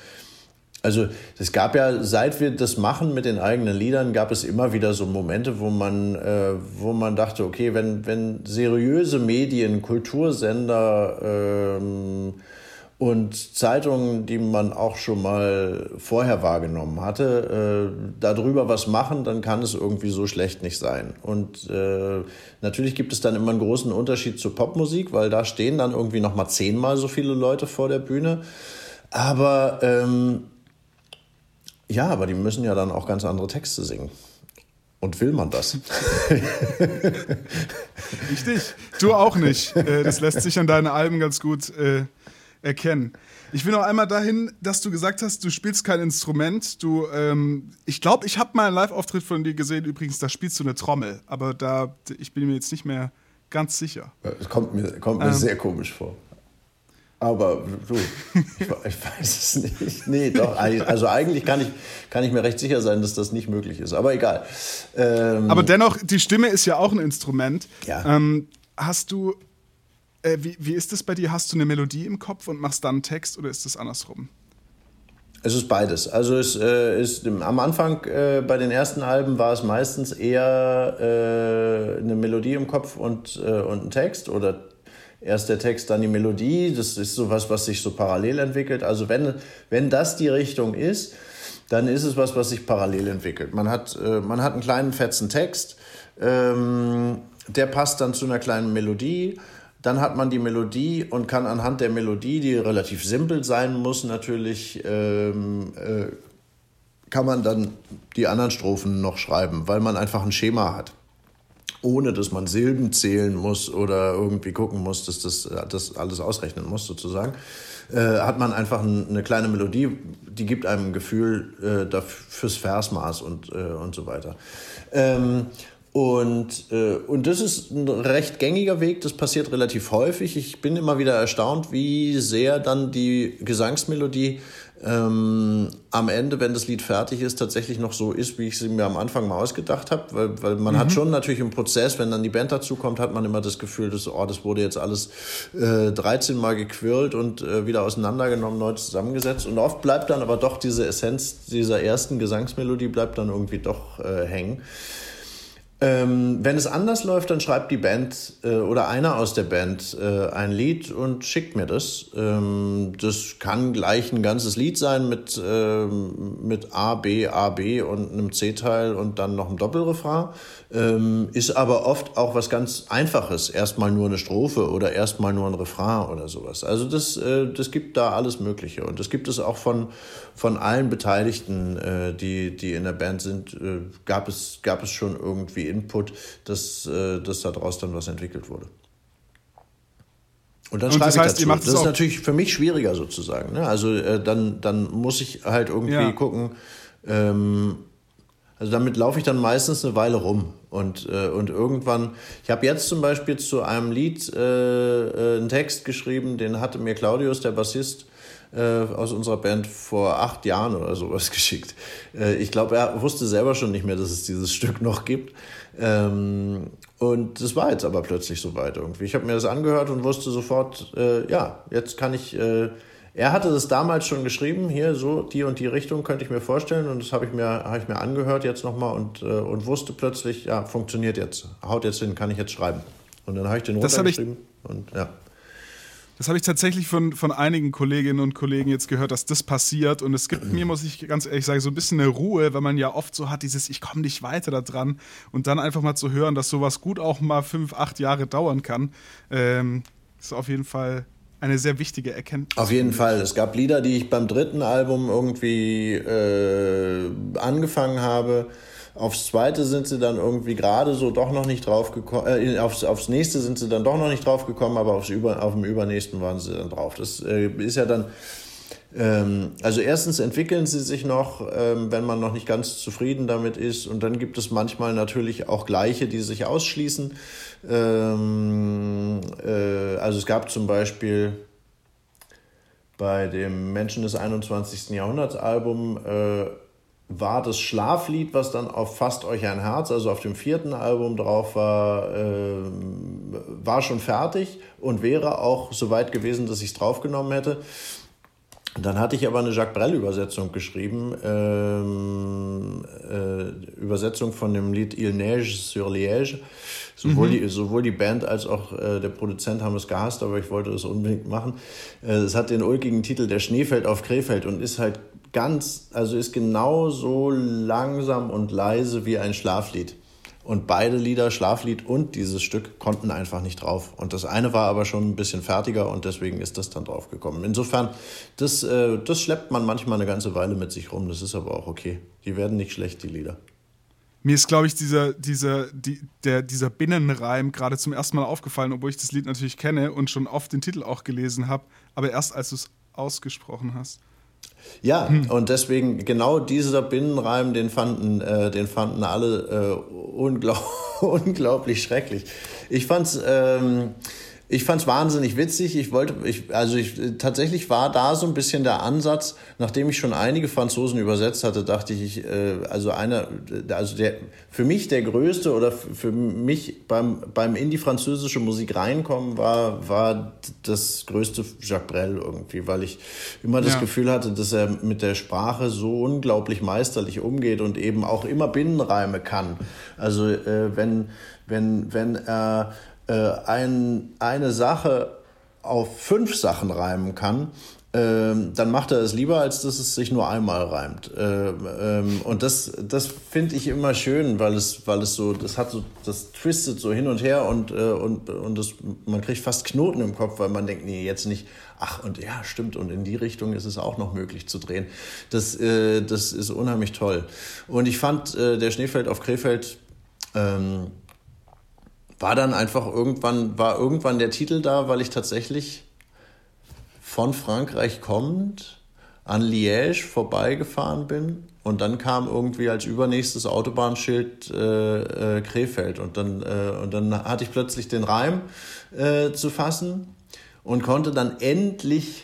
also es gab ja, seit wir das machen mit den eigenen Liedern, gab es immer wieder so Momente, wo man, äh, wo man dachte, okay, wenn, wenn seriöse Medien, Kultursender ähm, und Zeitungen, die man auch schon mal vorher wahrgenommen hatte, äh, darüber was machen, dann kann es irgendwie so schlecht nicht sein. Und äh, natürlich gibt es dann immer einen großen Unterschied zur Popmusik, weil da stehen dann irgendwie noch mal zehnmal so viele Leute vor der Bühne. Aber ähm, ja, aber die müssen ja dann auch ganz andere Texte singen. Und will man das? Richtig. Du auch nicht. Äh, das lässt sich an deinen Alben ganz gut äh, erkennen. Ich will noch einmal dahin, dass du gesagt hast, du spielst kein Instrument. Du, ähm, ich glaube, ich habe mal einen Live-Auftritt von dir gesehen. Übrigens, da spielst du eine Trommel. Aber da, ich bin mir jetzt nicht mehr ganz sicher. Es kommt mir, kommt mir ähm, sehr komisch vor. Aber du, ich, ich, weiß es nicht. Nee, doch. Also eigentlich kann ich, kann ich mir recht sicher sein, dass das nicht möglich ist. Aber egal. Ähm, Aber dennoch, die Stimme ist ja auch ein Instrument. Ja. Ähm, hast du, äh, wie, wie ist das bei dir? Hast du eine Melodie im Kopf und machst dann einen Text oder ist das andersrum? Es ist beides. Also es äh, ist am Anfang äh, bei den ersten Alben war es meistens eher äh, eine Melodie im Kopf und, äh, und ein Text oder erst der Text, dann die Melodie. Das ist sowas, was sich so parallel entwickelt. Also wenn, wenn das die Richtung ist, dann ist es was, was sich parallel entwickelt. Man hat, äh, man hat einen kleinen fetzen Text, ähm, der passt dann zu einer kleinen Melodie. Dann hat man die Melodie und kann anhand der Melodie, die relativ simpel sein muss, natürlich, ähm, äh, kann man dann die anderen Strophen noch schreiben, weil man einfach ein Schema hat ohne dass man Silben zählen muss oder irgendwie gucken muss, dass das, das alles ausrechnen muss, sozusagen, äh, hat man einfach ein, eine kleine Melodie, die gibt einem ein Gefühl äh, fürs Versmaß und, äh, und so weiter. Ähm, und, äh, und das ist ein recht gängiger Weg, das passiert relativ häufig. Ich bin immer wieder erstaunt, wie sehr dann die Gesangsmelodie ähm, am Ende, wenn das Lied fertig ist, tatsächlich noch so ist, wie ich sie mir am Anfang mal ausgedacht habe. Weil, weil man mhm. hat schon natürlich im Prozess, wenn dann die Band dazukommt, hat man immer das Gefühl, dass, oh, das wurde jetzt alles äh, 13 Mal gequirlt und äh, wieder auseinandergenommen, neu zusammengesetzt. Und oft bleibt dann aber doch diese Essenz dieser ersten Gesangsmelodie bleibt dann irgendwie doch äh, hängen. Ähm, wenn es anders läuft, dann schreibt die Band äh, oder einer aus der Band äh, ein Lied und schickt mir das. Ähm, das kann gleich ein ganzes Lied sein mit, ähm, mit A, B, A, B und einem C-Teil und dann noch einem Doppelrefrain. Ähm, ist aber oft auch was ganz Einfaches. Erstmal nur eine Strophe oder erstmal nur ein Refrain oder sowas. Also das, äh, das gibt da alles Mögliche. Und das gibt es auch von, von allen Beteiligten, äh, die, die in der Band sind, äh, gab, es, gab es schon irgendwie Input, dass, äh, dass daraus dann was entwickelt wurde. Und dann und schreibe das heißt, ich dazu. das ist natürlich für mich schwieriger sozusagen. Ne? Also äh, dann, dann muss ich halt irgendwie ja. gucken. Ähm, also damit laufe ich dann meistens eine Weile rum. Und, äh, und irgendwann, ich habe jetzt zum Beispiel zu einem Lied äh, äh einen Text geschrieben, den hatte mir Claudius, der Bassist, aus unserer Band vor acht Jahren oder sowas geschickt. Ich glaube, er wusste selber schon nicht mehr, dass es dieses Stück noch gibt. Ähm, und das war jetzt aber plötzlich soweit irgendwie. Ich habe mir das angehört und wusste sofort, äh, ja, jetzt kann ich. Äh, er hatte das damals schon geschrieben, hier so die und die Richtung könnte ich mir vorstellen und das habe ich mir habe ich mir angehört jetzt nochmal und äh, und wusste plötzlich, ja funktioniert jetzt, haut jetzt hin, kann ich jetzt schreiben. Und dann habe ich den runtergeschrieben und ja. Das habe ich tatsächlich von, von einigen Kolleginnen und Kollegen jetzt gehört, dass das passiert. Und es gibt mir, muss ich ganz ehrlich sagen, so ein bisschen eine Ruhe, weil man ja oft so hat, dieses Ich komme nicht weiter da dran. Und dann einfach mal zu hören, dass sowas gut auch mal fünf, acht Jahre dauern kann, ähm, ist auf jeden Fall eine sehr wichtige Erkenntnis. Auf jeden Fall. Es gab Lieder, die ich beim dritten Album irgendwie äh, angefangen habe. Aufs zweite sind sie dann irgendwie gerade so doch noch nicht drauf gekommen. Äh, aufs, aufs nächste sind sie dann doch noch nicht drauf gekommen, aber aufs über, auf dem übernächsten waren sie dann drauf. Das äh, ist ja dann ähm, also erstens entwickeln sie sich noch, ähm, wenn man noch nicht ganz zufrieden damit ist. Und dann gibt es manchmal natürlich auch gleiche, die sich ausschließen. Ähm, äh, also es gab zum Beispiel bei dem Menschen des 21. Jahrhunderts Album äh, war das Schlaflied, was dann auf Fast euch ein Herz, also auf dem vierten Album drauf war, äh, war schon fertig und wäre auch so weit gewesen, dass ich es draufgenommen hätte. Dann hatte ich aber eine Jacques Brel-Übersetzung geschrieben, ähm, äh, Übersetzung von dem Lied Il Neige sur Liège. Sowohl, mhm. die, sowohl die Band als auch äh, der Produzent haben es gehasst, aber ich wollte es unbedingt machen. Äh, es hat den ulkigen Titel Der Schnee fällt auf Krefeld und ist halt ganz, also ist genauso langsam und leise wie ein Schlaflied. Und beide Lieder, Schlaflied und dieses Stück, konnten einfach nicht drauf. Und das eine war aber schon ein bisschen fertiger und deswegen ist das dann drauf gekommen. Insofern, das, äh, das schleppt man manchmal eine ganze Weile mit sich rum. Das ist aber auch okay. Die werden nicht schlecht, die Lieder. Mir ist, glaube ich, dieser, dieser, die, der, dieser Binnenreim gerade zum ersten Mal aufgefallen, obwohl ich das Lied natürlich kenne und schon oft den Titel auch gelesen habe, aber erst als du es ausgesprochen hast. Ja, hm. und deswegen genau dieser Binnenreim, den fanden, äh, den fanden alle äh, unglaub unglaublich schrecklich. Ich fand's, ähm, ich fand's wahnsinnig witzig. Ich wollte, ich, also ich, tatsächlich war da so ein bisschen der Ansatz, nachdem ich schon einige Franzosen übersetzt hatte, dachte ich, äh, also einer, also der, für mich der größte oder für mich beim, beim in die französische Musik reinkommen war, war das größte Jacques Brel irgendwie, weil ich immer das ja. Gefühl hatte, dass er mit der Sprache so unglaublich meisterlich umgeht und eben auch immer Binnenreime kann. Also, äh, wenn, wenn, wenn er, äh, äh, ein, eine Sache auf fünf Sachen reimen kann, ähm, dann macht er es lieber, als dass es sich nur einmal reimt. Ähm, ähm, und das, das finde ich immer schön, weil es, weil es so, das hat so, das twistet so hin und her und, äh, und, und das, man kriegt fast Knoten im Kopf, weil man denkt, nee, jetzt nicht, ach und ja, stimmt, und in die Richtung ist es auch noch möglich zu drehen. Das, äh, das ist unheimlich toll. Und ich fand, äh, der Schneefeld auf Krefeld, ähm, war dann einfach irgendwann, war irgendwann der Titel da, weil ich tatsächlich von Frankreich kommend an Liège vorbeigefahren bin und dann kam irgendwie als übernächstes Autobahnschild äh, äh, Krefeld und dann, äh, und dann hatte ich plötzlich den Reim äh, zu fassen und konnte dann endlich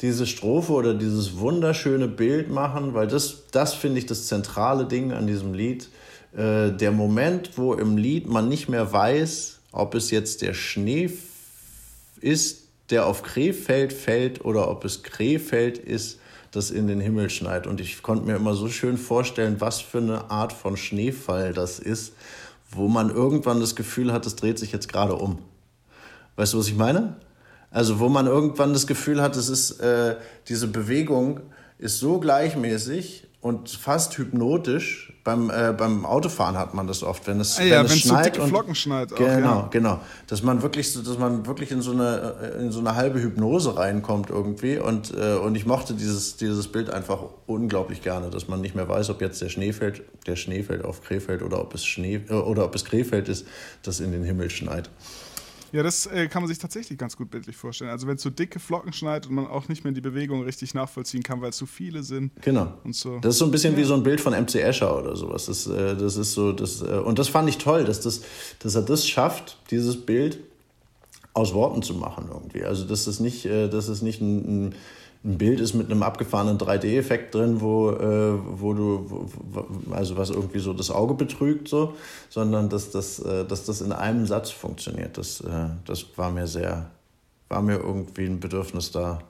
diese Strophe oder dieses wunderschöne Bild machen, weil das, das finde ich das zentrale Ding an diesem Lied äh, der Moment, wo im Lied man nicht mehr weiß, ob es jetzt der Schnee ist, der auf Krefeld fällt oder ob es Krefeld ist, das in den Himmel schneit. Und ich konnte mir immer so schön vorstellen, was für eine Art von Schneefall das ist, wo man irgendwann das Gefühl hat, es dreht sich jetzt gerade um. Weißt du, was ich meine? Also wo man irgendwann das Gefühl hat, es ist äh, diese Bewegung ist so gleichmäßig und fast hypnotisch. Beim, äh, beim Autofahren hat man das oft, wenn es, ah, ja, wenn es schneit. So dicke Flocken schneit. Auch, genau, ja. genau. Dass man wirklich so, dass man wirklich in so eine, äh, in so eine halbe Hypnose reinkommt irgendwie. Und, äh, und ich mochte dieses, dieses Bild einfach unglaublich gerne, dass man nicht mehr weiß, ob jetzt der Schnee fällt, der Schnee fällt auf Krefeld oder ob es Schnee, äh, oder ob es Krefeld ist, das in den Himmel schneit. Ja, das äh, kann man sich tatsächlich ganz gut bildlich vorstellen. Also wenn es so dicke Flocken schneit und man auch nicht mehr die Bewegung richtig nachvollziehen kann, weil es zu viele sind. Genau. Und so. Das ist so ein bisschen wie so ein Bild von MC Escher oder sowas. Das, äh, das ist so, das, äh, und das fand ich toll, dass, das, dass er das schafft, dieses Bild aus Worten zu machen irgendwie. Also dass das nicht, äh, dass es nicht ein, ein ein Bild ist mit einem abgefahrenen 3D-Effekt drin, wo, äh, wo du, wo, also was irgendwie so das Auge betrügt, so, sondern dass das, äh, dass das in einem Satz funktioniert. Das, äh, das war mir sehr, war mir irgendwie ein Bedürfnis da,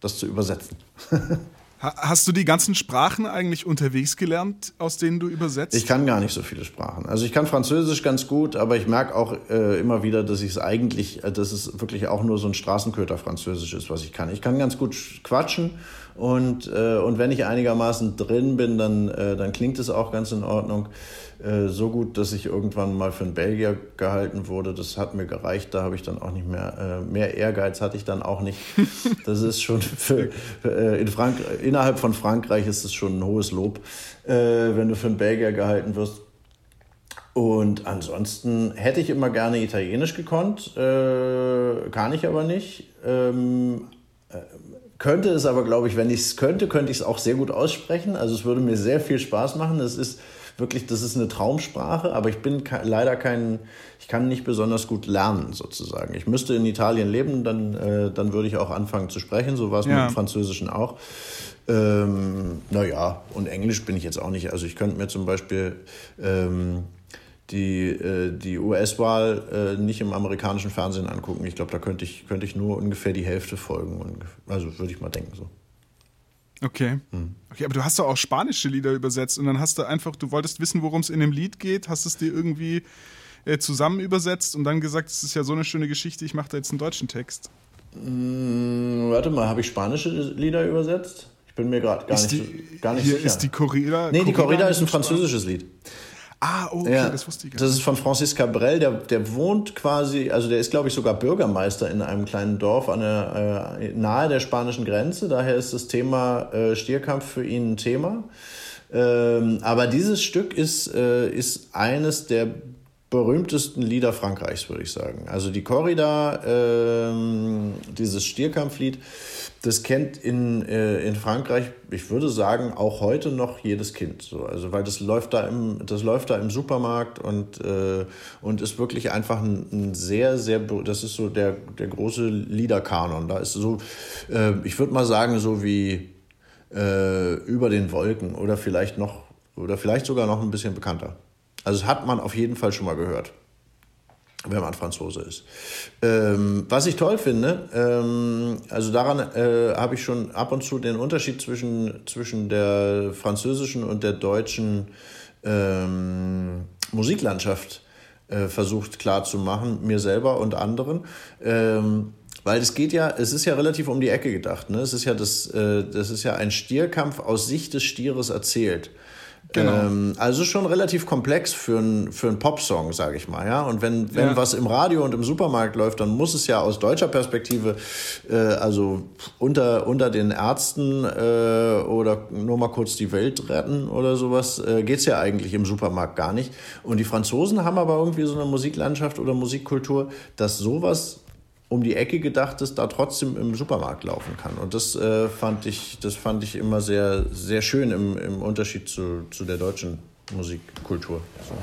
das zu übersetzen. Hast du die ganzen Sprachen eigentlich unterwegs gelernt, aus denen du übersetzt? Ich kann gar nicht so viele Sprachen. Also ich kann Französisch ganz gut, aber ich merke auch äh, immer wieder, dass ich es eigentlich, äh, dass es wirklich auch nur so ein Straßenköter Französisch ist, was ich kann. Ich kann ganz gut quatschen und, äh, und wenn ich einigermaßen drin bin, dann, äh, dann klingt es auch ganz in Ordnung. Äh, so gut, dass ich irgendwann mal für einen Belgier gehalten wurde. Das hat mir gereicht. Da habe ich dann auch nicht mehr, äh, mehr Ehrgeiz hatte ich dann auch nicht. Das ist schon für, äh, in Frank innerhalb von Frankreich ist es schon ein hohes Lob, äh, wenn du für einen Belgier gehalten wirst. Und ansonsten hätte ich immer gerne Italienisch gekonnt, äh, kann ich aber nicht. Ähm, äh, könnte es aber, glaube ich, wenn ich es könnte, könnte ich es auch sehr gut aussprechen. Also es würde mir sehr viel Spaß machen. Es ist wirklich, das ist eine Traumsprache, aber ich bin leider kein, ich kann nicht besonders gut lernen sozusagen. Ich müsste in Italien leben, dann, äh, dann würde ich auch anfangen zu sprechen. So war es ja. mit dem Französischen auch. Ähm, naja, und Englisch bin ich jetzt auch nicht. Also ich könnte mir zum Beispiel ähm, die, äh, die US-Wahl äh, nicht im amerikanischen Fernsehen angucken. Ich glaube, da könnte ich, könnte ich nur ungefähr die Hälfte folgen. Also würde ich mal denken so. Okay. Hm. Okay, aber du hast doch auch spanische Lieder übersetzt und dann hast du einfach, du wolltest wissen, worum es in dem Lied geht, hast es dir irgendwie äh, zusammen übersetzt und dann gesagt, es ist ja so eine schöne Geschichte, ich mache da jetzt einen deutschen Text. Hm, warte mal, habe ich spanische Lieder übersetzt? Ich bin mir gerade gar, nicht, gar nicht hier sicher. Ist die Corrida? Nee, die Corrida ist ein französisches Lied. Ah, okay, ja, das wusste ich gar nicht. Das ist von Francis Cabrel, der, der wohnt quasi, also der ist, glaube ich, sogar Bürgermeister in einem kleinen Dorf an der, äh, nahe der spanischen Grenze. Daher ist das Thema äh, Stierkampf für ihn ein Thema. Ähm, aber dieses Stück ist, äh, ist eines der berühmtesten Lieder Frankreichs, würde ich sagen. Also die Corrida, ähm, dieses Stierkampflied, das kennt in, äh, in Frankreich, ich würde sagen, auch heute noch jedes Kind. So. Also weil das läuft da im, das läuft da im Supermarkt und, äh, und ist wirklich einfach ein, ein, sehr, sehr, das ist so der, der große Liederkanon. Da ist so, äh, ich würde mal sagen, so wie äh, über den Wolken oder vielleicht noch, oder vielleicht sogar noch ein bisschen bekannter. Also das hat man auf jeden Fall schon mal gehört, wenn man Franzose ist. Ähm, was ich toll finde, ähm, also daran äh, habe ich schon ab und zu den Unterschied zwischen, zwischen der französischen und der deutschen ähm, Musiklandschaft äh, versucht klarzumachen, mir selber und anderen. Ähm, weil es geht ja, es ist ja relativ um die Ecke gedacht. Ne? Es ist ja das, äh, das ist ja ein Stierkampf aus Sicht des Stieres erzählt. Genau. Ähm, also schon relativ komplex für einen für Popsong, sage ich mal. Ja? Und wenn, wenn ja. was im Radio und im Supermarkt läuft, dann muss es ja aus deutscher Perspektive, äh, also unter, unter den Ärzten äh, oder nur mal kurz die Welt retten oder sowas, äh, geht's ja eigentlich im Supermarkt gar nicht. Und die Franzosen haben aber irgendwie so eine Musiklandschaft oder Musikkultur, dass sowas um die Ecke gedacht ist, da trotzdem im Supermarkt laufen kann. Und das äh, fand ich, das fand ich immer sehr, sehr schön im, im Unterschied zu, zu der deutschen Musikkultur. So.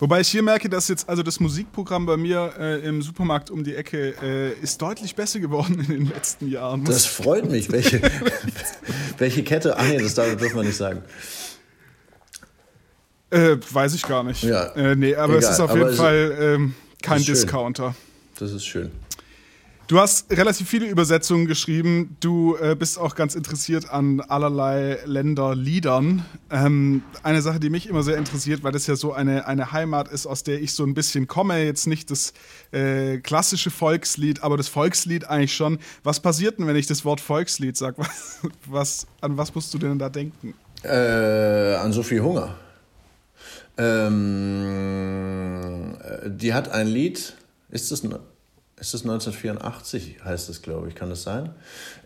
Wobei ich hier merke, dass jetzt also das Musikprogramm bei mir äh, im Supermarkt um die Ecke äh, ist deutlich besser geworden in den letzten Jahren. Das freut mich. Welche, welche Kette? Ach nee, das darf, dürfen wir nicht sagen. Äh, weiß ich gar nicht. Ja. Äh, nee, aber Egal. es ist auf aber jeden Fall ähm, kein Discounter. Das ist schön. Du hast relativ viele Übersetzungen geschrieben. Du äh, bist auch ganz interessiert an allerlei Länderliedern. Ähm, eine Sache, die mich immer sehr interessiert, weil das ja so eine, eine Heimat ist, aus der ich so ein bisschen komme. Jetzt nicht das äh, klassische Volkslied, aber das Volkslied eigentlich schon. Was passiert denn, wenn ich das Wort Volkslied sage? Was, was, an was musst du denn da denken? Äh, an Sophie Hunger. Ähm, äh, die hat ein Lied ist das, ist das 1984, heißt es, glaube ich, kann das sein?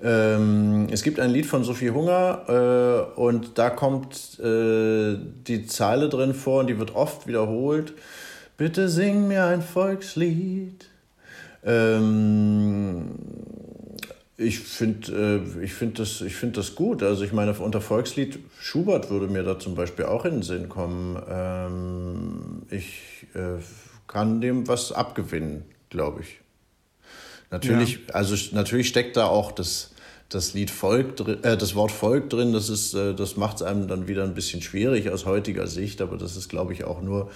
Ähm, es gibt ein Lied von Sophie Hunger äh, und da kommt äh, die Zeile drin vor und die wird oft wiederholt. Bitte sing mir ein Volkslied. Ähm, ich finde äh, find das, find das gut. Also ich meine, unter Volkslied Schubert würde mir da zum Beispiel auch in den Sinn kommen. Ähm, ich äh, kann dem was abgewinnen, glaube ich. Natürlich, ja. also natürlich steckt da auch das, das Lied Volk, äh, das Wort Volk drin. Das ist, äh, das macht es einem dann wieder ein bisschen schwierig aus heutiger Sicht, aber das ist, glaube ich, auch nur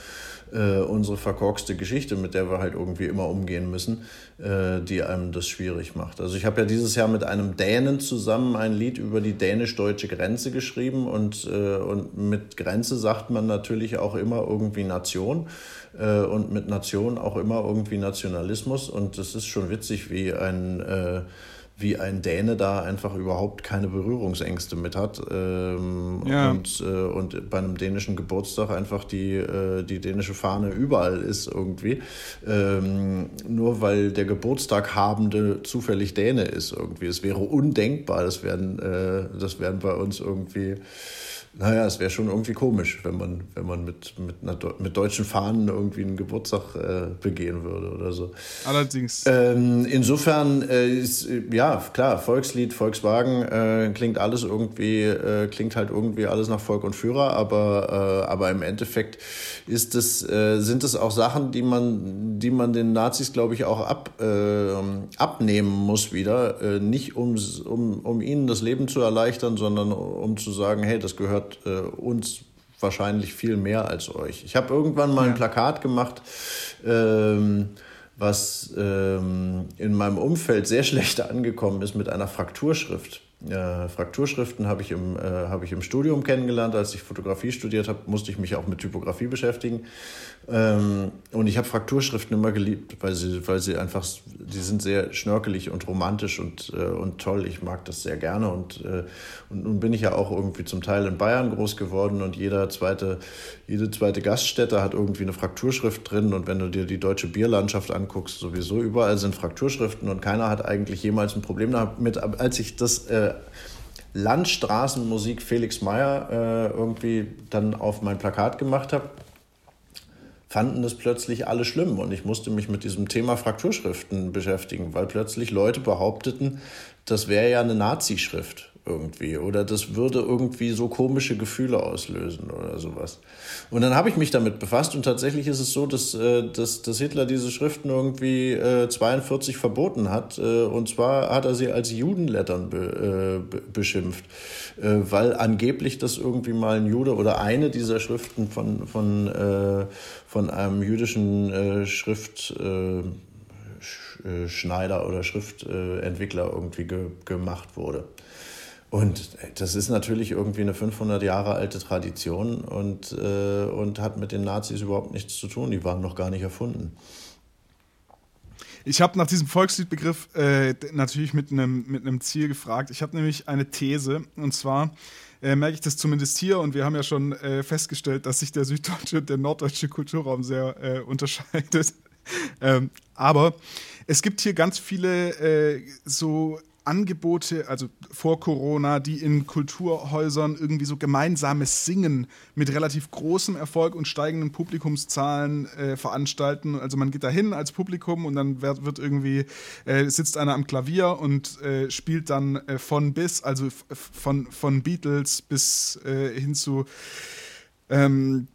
äh, unsere verkorkste Geschichte, mit der wir halt irgendwie immer umgehen müssen, äh, die einem das schwierig macht. Also ich habe ja dieses Jahr mit einem Dänen zusammen ein Lied über die dänisch-deutsche Grenze geschrieben und, äh, und mit Grenze sagt man natürlich auch immer irgendwie Nation äh, und mit Nation auch immer irgendwie Nationalismus und es ist schon witzig, wie ein äh, wie ein Däne da einfach überhaupt keine Berührungsängste mit hat ähm, ja. und, äh, und bei einem dänischen Geburtstag einfach die, äh, die dänische Fahne überall ist irgendwie. Ähm, nur weil der Geburtstag habende zufällig Däne ist irgendwie. Es wäre undenkbar, das werden, äh, das werden bei uns irgendwie naja, es wäre schon irgendwie komisch, wenn man, wenn man mit, mit, einer, mit deutschen Fahnen irgendwie einen Geburtstag äh, begehen würde oder so. Allerdings. Ähm, insofern äh, ist, ja, klar, Volkslied, Volkswagen, äh, klingt alles irgendwie, äh, klingt halt irgendwie alles nach Volk und Führer, aber, äh, aber im Endeffekt ist äh, sind es auch Sachen, die man, die man den Nazis, glaube ich, auch ab, abnehmen muss wieder. nicht um, um, um ihnen das Leben zu erleichtern, sondern um zu sagen, hey, das gehört gehört äh, uns wahrscheinlich viel mehr als euch. Ich habe irgendwann mal ja. ein Plakat gemacht, ähm, was ähm, in meinem Umfeld sehr schlecht angekommen ist mit einer Frakturschrift. Äh, Frakturschriften habe ich, im, äh, hab ich im Studium kennengelernt. Als ich Fotografie studiert habe, musste ich mich auch mit Typografie beschäftigen. Ähm, und ich habe Frakturschriften immer geliebt, weil sie, weil sie einfach, die sind sehr schnörkelig und romantisch und, äh, und toll. Ich mag das sehr gerne. Und, äh, und nun bin ich ja auch irgendwie zum Teil in Bayern groß geworden und jeder zweite, jede zweite Gaststätte hat irgendwie eine Frakturschrift drin. Und wenn du dir die deutsche Bierlandschaft anguckst, sowieso überall sind Frakturschriften und keiner hat eigentlich jemals ein Problem damit. Als ich das äh, Landstraßenmusik Felix Meyer äh, irgendwie dann auf mein Plakat gemacht habe, fanden das plötzlich alle schlimm. Und ich musste mich mit diesem Thema Frakturschriften beschäftigen, weil plötzlich Leute behaupteten, das wäre ja eine Nazi-Schrift irgendwie oder das würde irgendwie so komische Gefühle auslösen oder sowas. Und dann habe ich mich damit befasst und tatsächlich ist es so, dass, äh, dass, dass Hitler diese Schriften irgendwie äh, 42 verboten hat äh, und zwar hat er sie als Judenlettern be, äh, beschimpft, äh, weil angeblich das irgendwie mal ein Jude oder eine dieser Schriften von, von, äh, von einem jüdischen Schrift Schneider oder Schriftentwickler irgendwie ge gemacht wurde. Und das ist natürlich irgendwie eine 500 Jahre alte Tradition und, äh, und hat mit den Nazis überhaupt nichts zu tun. Die waren noch gar nicht erfunden. Ich habe nach diesem Volksliedbegriff äh, natürlich mit einem mit Ziel gefragt. Ich habe nämlich eine These und zwar äh, merke ich das zumindest hier und wir haben ja schon äh, festgestellt, dass sich der süddeutsche und der norddeutsche Kulturraum sehr äh, unterscheidet. ähm, aber es gibt hier ganz viele äh, so Angebote, also vor Corona, die in Kulturhäusern irgendwie so gemeinsames Singen mit relativ großem Erfolg und steigenden Publikumszahlen äh, veranstalten. Also man geht da hin als Publikum und dann wird, wird irgendwie, äh, sitzt einer am Klavier und äh, spielt dann äh, von bis, also von, von Beatles bis äh, hin zu ähm,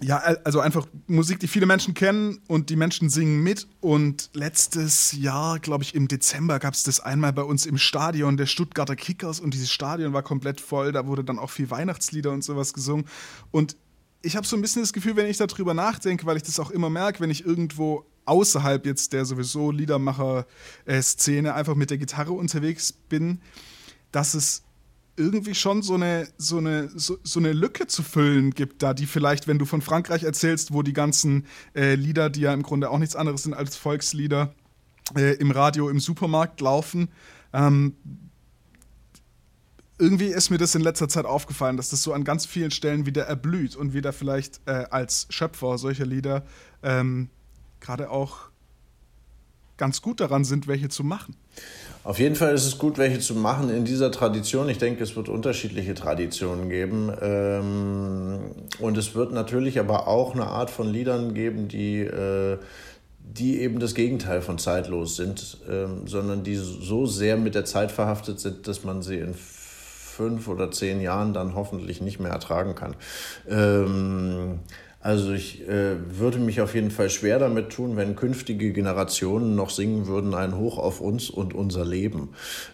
ja, also einfach Musik, die viele Menschen kennen und die Menschen singen mit. Und letztes Jahr, glaube ich, im Dezember gab es das einmal bei uns im Stadion der Stuttgarter Kickers und dieses Stadion war komplett voll. Da wurde dann auch viel Weihnachtslieder und sowas gesungen. Und ich habe so ein bisschen das Gefühl, wenn ich darüber nachdenke, weil ich das auch immer merke, wenn ich irgendwo außerhalb jetzt der sowieso Liedermacher-Szene einfach mit der Gitarre unterwegs bin, dass es irgendwie schon so eine, so, eine, so, so, eine Lücke zu füllen gibt, da die vielleicht, wenn du von Frankreich erzählst, wo die ganzen äh, Lieder, die ja im Grunde auch nichts anderes sind als Volkslieder, äh, im Radio, im Supermarkt laufen. Ähm, irgendwie ist mir das in letzter Zeit aufgefallen, dass das so an ganz vielen Stellen wieder erblüht und wieder vielleicht äh, als Schöpfer solcher Lieder ähm, gerade auch ganz gut daran sind, welche zu machen. Auf jeden Fall ist es gut, welche zu machen in dieser Tradition. Ich denke, es wird unterschiedliche Traditionen geben. Ähm, und es wird natürlich aber auch eine Art von Liedern geben, die, äh, die eben das Gegenteil von zeitlos sind, ähm, sondern die so sehr mit der Zeit verhaftet sind, dass man sie in fünf oder zehn Jahren dann hoffentlich nicht mehr ertragen kann. Also ich äh, würde mich auf jeden Fall schwer damit tun, wenn künftige Generationen noch singen würden, ein Hoch auf uns und unser Leben.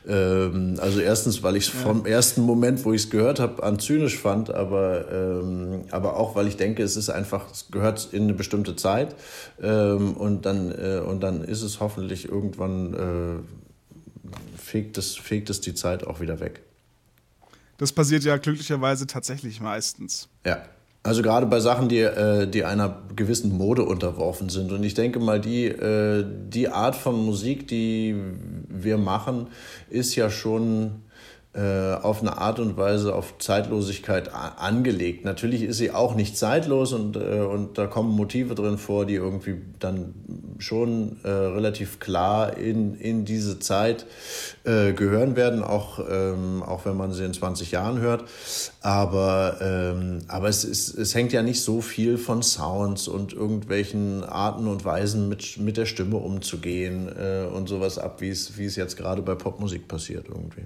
Ähm, also erstens, weil ich es ja. vom ersten Moment, wo ich es gehört habe, an zynisch fand, aber, ähm, aber auch, weil ich denke, es ist einfach, es gehört in eine bestimmte Zeit ähm, und, dann, äh, und dann ist es hoffentlich irgendwann, äh, fegt, es, fegt es die Zeit auch wieder weg. Das passiert ja glücklicherweise tatsächlich meistens. Ja. Also gerade bei Sachen, die, äh, die einer gewissen Mode unterworfen sind. Und ich denke mal, die, äh, die Art von Musik, die wir machen, ist ja schon äh, auf eine Art und Weise auf Zeitlosigkeit angelegt. Natürlich ist sie auch nicht zeitlos und, und da kommen Motive drin vor, die irgendwie dann schon äh, relativ klar in, in diese Zeit äh, gehören werden, auch, ähm, auch wenn man sie in 20 Jahren hört. Aber, ähm, aber es, ist, es hängt ja nicht so viel von Sounds und irgendwelchen Arten und Weisen mit, mit der Stimme umzugehen äh, und sowas ab, wie es, wie es jetzt gerade bei Popmusik passiert irgendwie.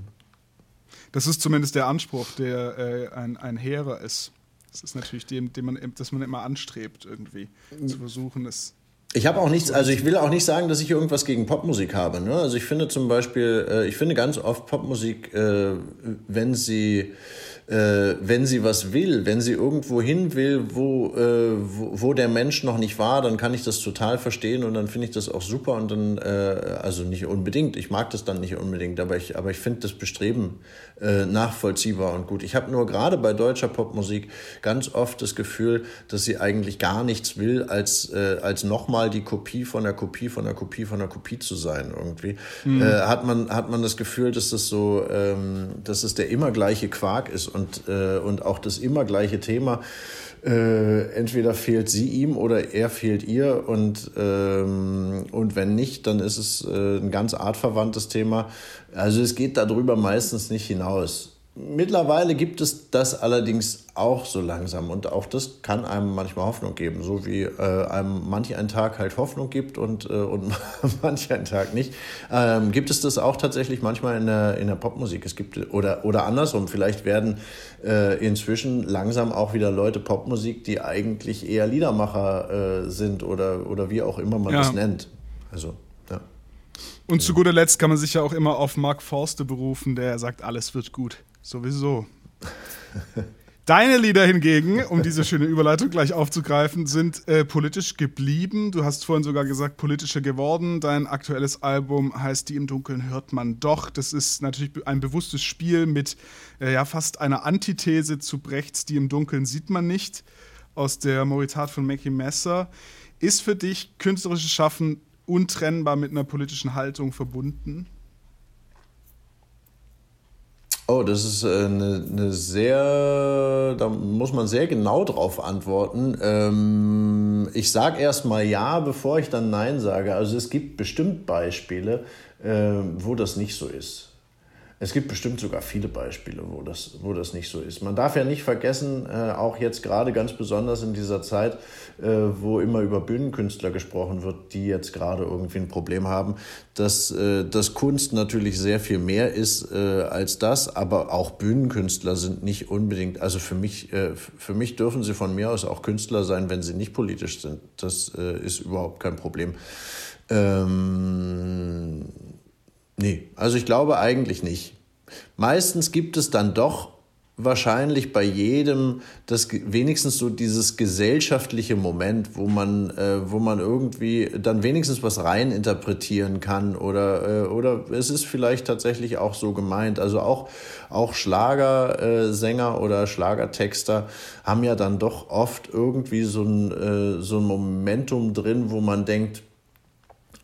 Das ist zumindest der Anspruch, der äh, ein, ein hehrer ist. Das ist natürlich dem, dem man, dass man immer anstrebt, irgendwie zu versuchen, es. Ich habe auch nichts, also ich will auch nicht sagen, dass ich irgendwas gegen Popmusik habe. Ne? Also ich finde zum Beispiel, äh, ich finde ganz oft Popmusik, äh, wenn sie äh, wenn sie was will, wenn sie irgendwo hin will, wo, äh, wo, wo, der Mensch noch nicht war, dann kann ich das total verstehen und dann finde ich das auch super und dann, äh, also nicht unbedingt, ich mag das dann nicht unbedingt, aber ich, aber ich finde das Bestreben äh, nachvollziehbar und gut. Ich habe nur gerade bei deutscher Popmusik ganz oft das Gefühl, dass sie eigentlich gar nichts will, als, äh, als nochmal die Kopie von der Kopie von der Kopie von der Kopie zu sein irgendwie. Mhm. Hat, man, hat man das Gefühl, dass das so, ähm, dass es der immer gleiche Quark ist und, äh, und auch das immer gleiche Thema. Äh, entweder fehlt sie ihm oder er fehlt ihr und, ähm, und wenn nicht, dann ist es äh, ein ganz artverwandtes Thema. Also es geht darüber meistens nicht hinaus. Mittlerweile gibt es das allerdings auch so langsam und auch das kann einem manchmal Hoffnung geben, so wie äh, einem manch ein Tag halt Hoffnung gibt und, äh, und manch ein Tag nicht. Ähm, gibt es das auch tatsächlich manchmal in der, in der Popmusik? Es gibt oder, oder andersrum, vielleicht werden äh, inzwischen langsam auch wieder Leute Popmusik, die eigentlich eher Liedermacher äh, sind oder, oder wie auch immer man ja. das nennt. Also ja. Und zu guter Letzt kann man sich ja auch immer auf Mark Forster berufen, der sagt, alles wird gut. Sowieso. Deine Lieder hingegen, um diese schöne Überleitung gleich aufzugreifen, sind äh, politisch geblieben. Du hast vorhin sogar gesagt, politischer geworden. Dein aktuelles Album heißt Die im Dunkeln hört man doch. Das ist natürlich ein bewusstes Spiel mit äh, ja, fast einer Antithese zu Brechts Die im Dunkeln sieht man nicht aus der Moritat von Mackie Messer. Ist für dich künstlerisches Schaffen untrennbar mit einer politischen Haltung verbunden? Oh, das ist eine, äh, eine sehr, da muss man sehr genau drauf antworten. Ähm, ich sage erst mal ja, bevor ich dann nein sage. Also es gibt bestimmt Beispiele, äh, wo das nicht so ist. Es gibt bestimmt sogar viele Beispiele, wo das, wo das nicht so ist. Man darf ja nicht vergessen, äh, auch jetzt gerade ganz besonders in dieser Zeit, äh, wo immer über Bühnenkünstler gesprochen wird, die jetzt gerade irgendwie ein Problem haben, dass, äh, dass Kunst natürlich sehr viel mehr ist äh, als das, aber auch Bühnenkünstler sind nicht unbedingt, also für mich, äh, für mich dürfen sie von mir aus auch Künstler sein, wenn sie nicht politisch sind. Das äh, ist überhaupt kein Problem. Ähm, Nee, also ich glaube eigentlich nicht. Meistens gibt es dann doch wahrscheinlich bei jedem das wenigstens so dieses gesellschaftliche Moment, wo man äh, wo man irgendwie dann wenigstens was rein interpretieren kann oder äh, oder es ist vielleicht tatsächlich auch so gemeint. Also auch auch Schlagersänger äh, oder Schlagertexter haben ja dann doch oft irgendwie so ein äh, so ein Momentum drin, wo man denkt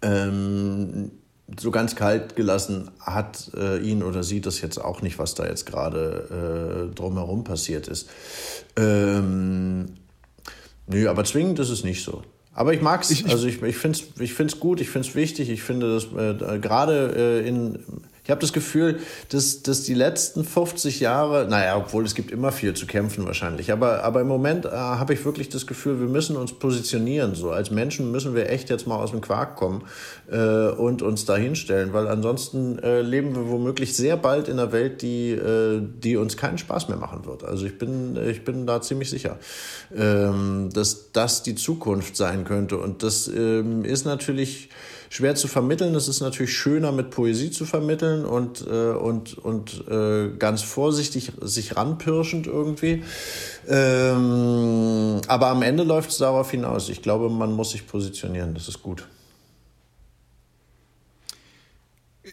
ähm, so ganz kalt gelassen hat äh, ihn oder sie das jetzt auch nicht, was da jetzt gerade äh, drumherum passiert ist. Ähm, nö, aber zwingend ist es nicht so. Aber ich mag's, ich, also ich, ich finde es ich find's gut, ich finde es wichtig, ich finde das äh, gerade äh, in, Ich habe das Gefühl, dass, dass die letzten 50 Jahre, naja, obwohl es gibt immer viel zu kämpfen wahrscheinlich, aber, aber im Moment äh, habe ich wirklich das Gefühl, wir müssen uns positionieren. So als Menschen müssen wir echt jetzt mal aus dem Quark kommen äh, und uns da hinstellen, weil ansonsten äh, leben wir womöglich sehr bald in einer Welt, die, äh, die uns keinen Spaß mehr machen wird. Also ich bin, ich bin da ziemlich sicher, ähm, dass das die Zukunft sein könnte. Und das ähm, ist natürlich schwer zu vermitteln. Es ist natürlich schöner mit Poesie zu vermitteln und, äh, und, und äh, ganz vorsichtig sich ranpirschend irgendwie. Ähm, aber am Ende läuft es darauf hinaus. Ich glaube, man muss sich positionieren. Das ist gut.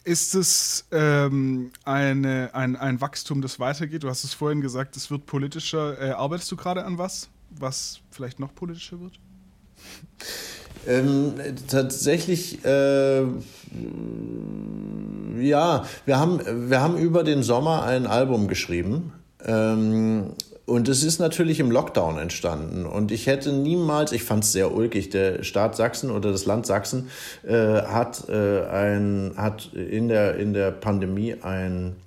Ist es ähm, eine, ein, ein Wachstum, das weitergeht? Du hast es vorhin gesagt, es wird politischer. Äh, arbeitest du gerade an was, was vielleicht noch politischer wird? Ähm, tatsächlich, äh, ja, wir haben, wir haben über den Sommer ein Album geschrieben. Ähm, und es ist natürlich im Lockdown entstanden. Und ich hätte niemals, ich fand es sehr ulkig, der Staat Sachsen oder das Land Sachsen äh, hat, äh, ein, hat in, der, in der Pandemie ein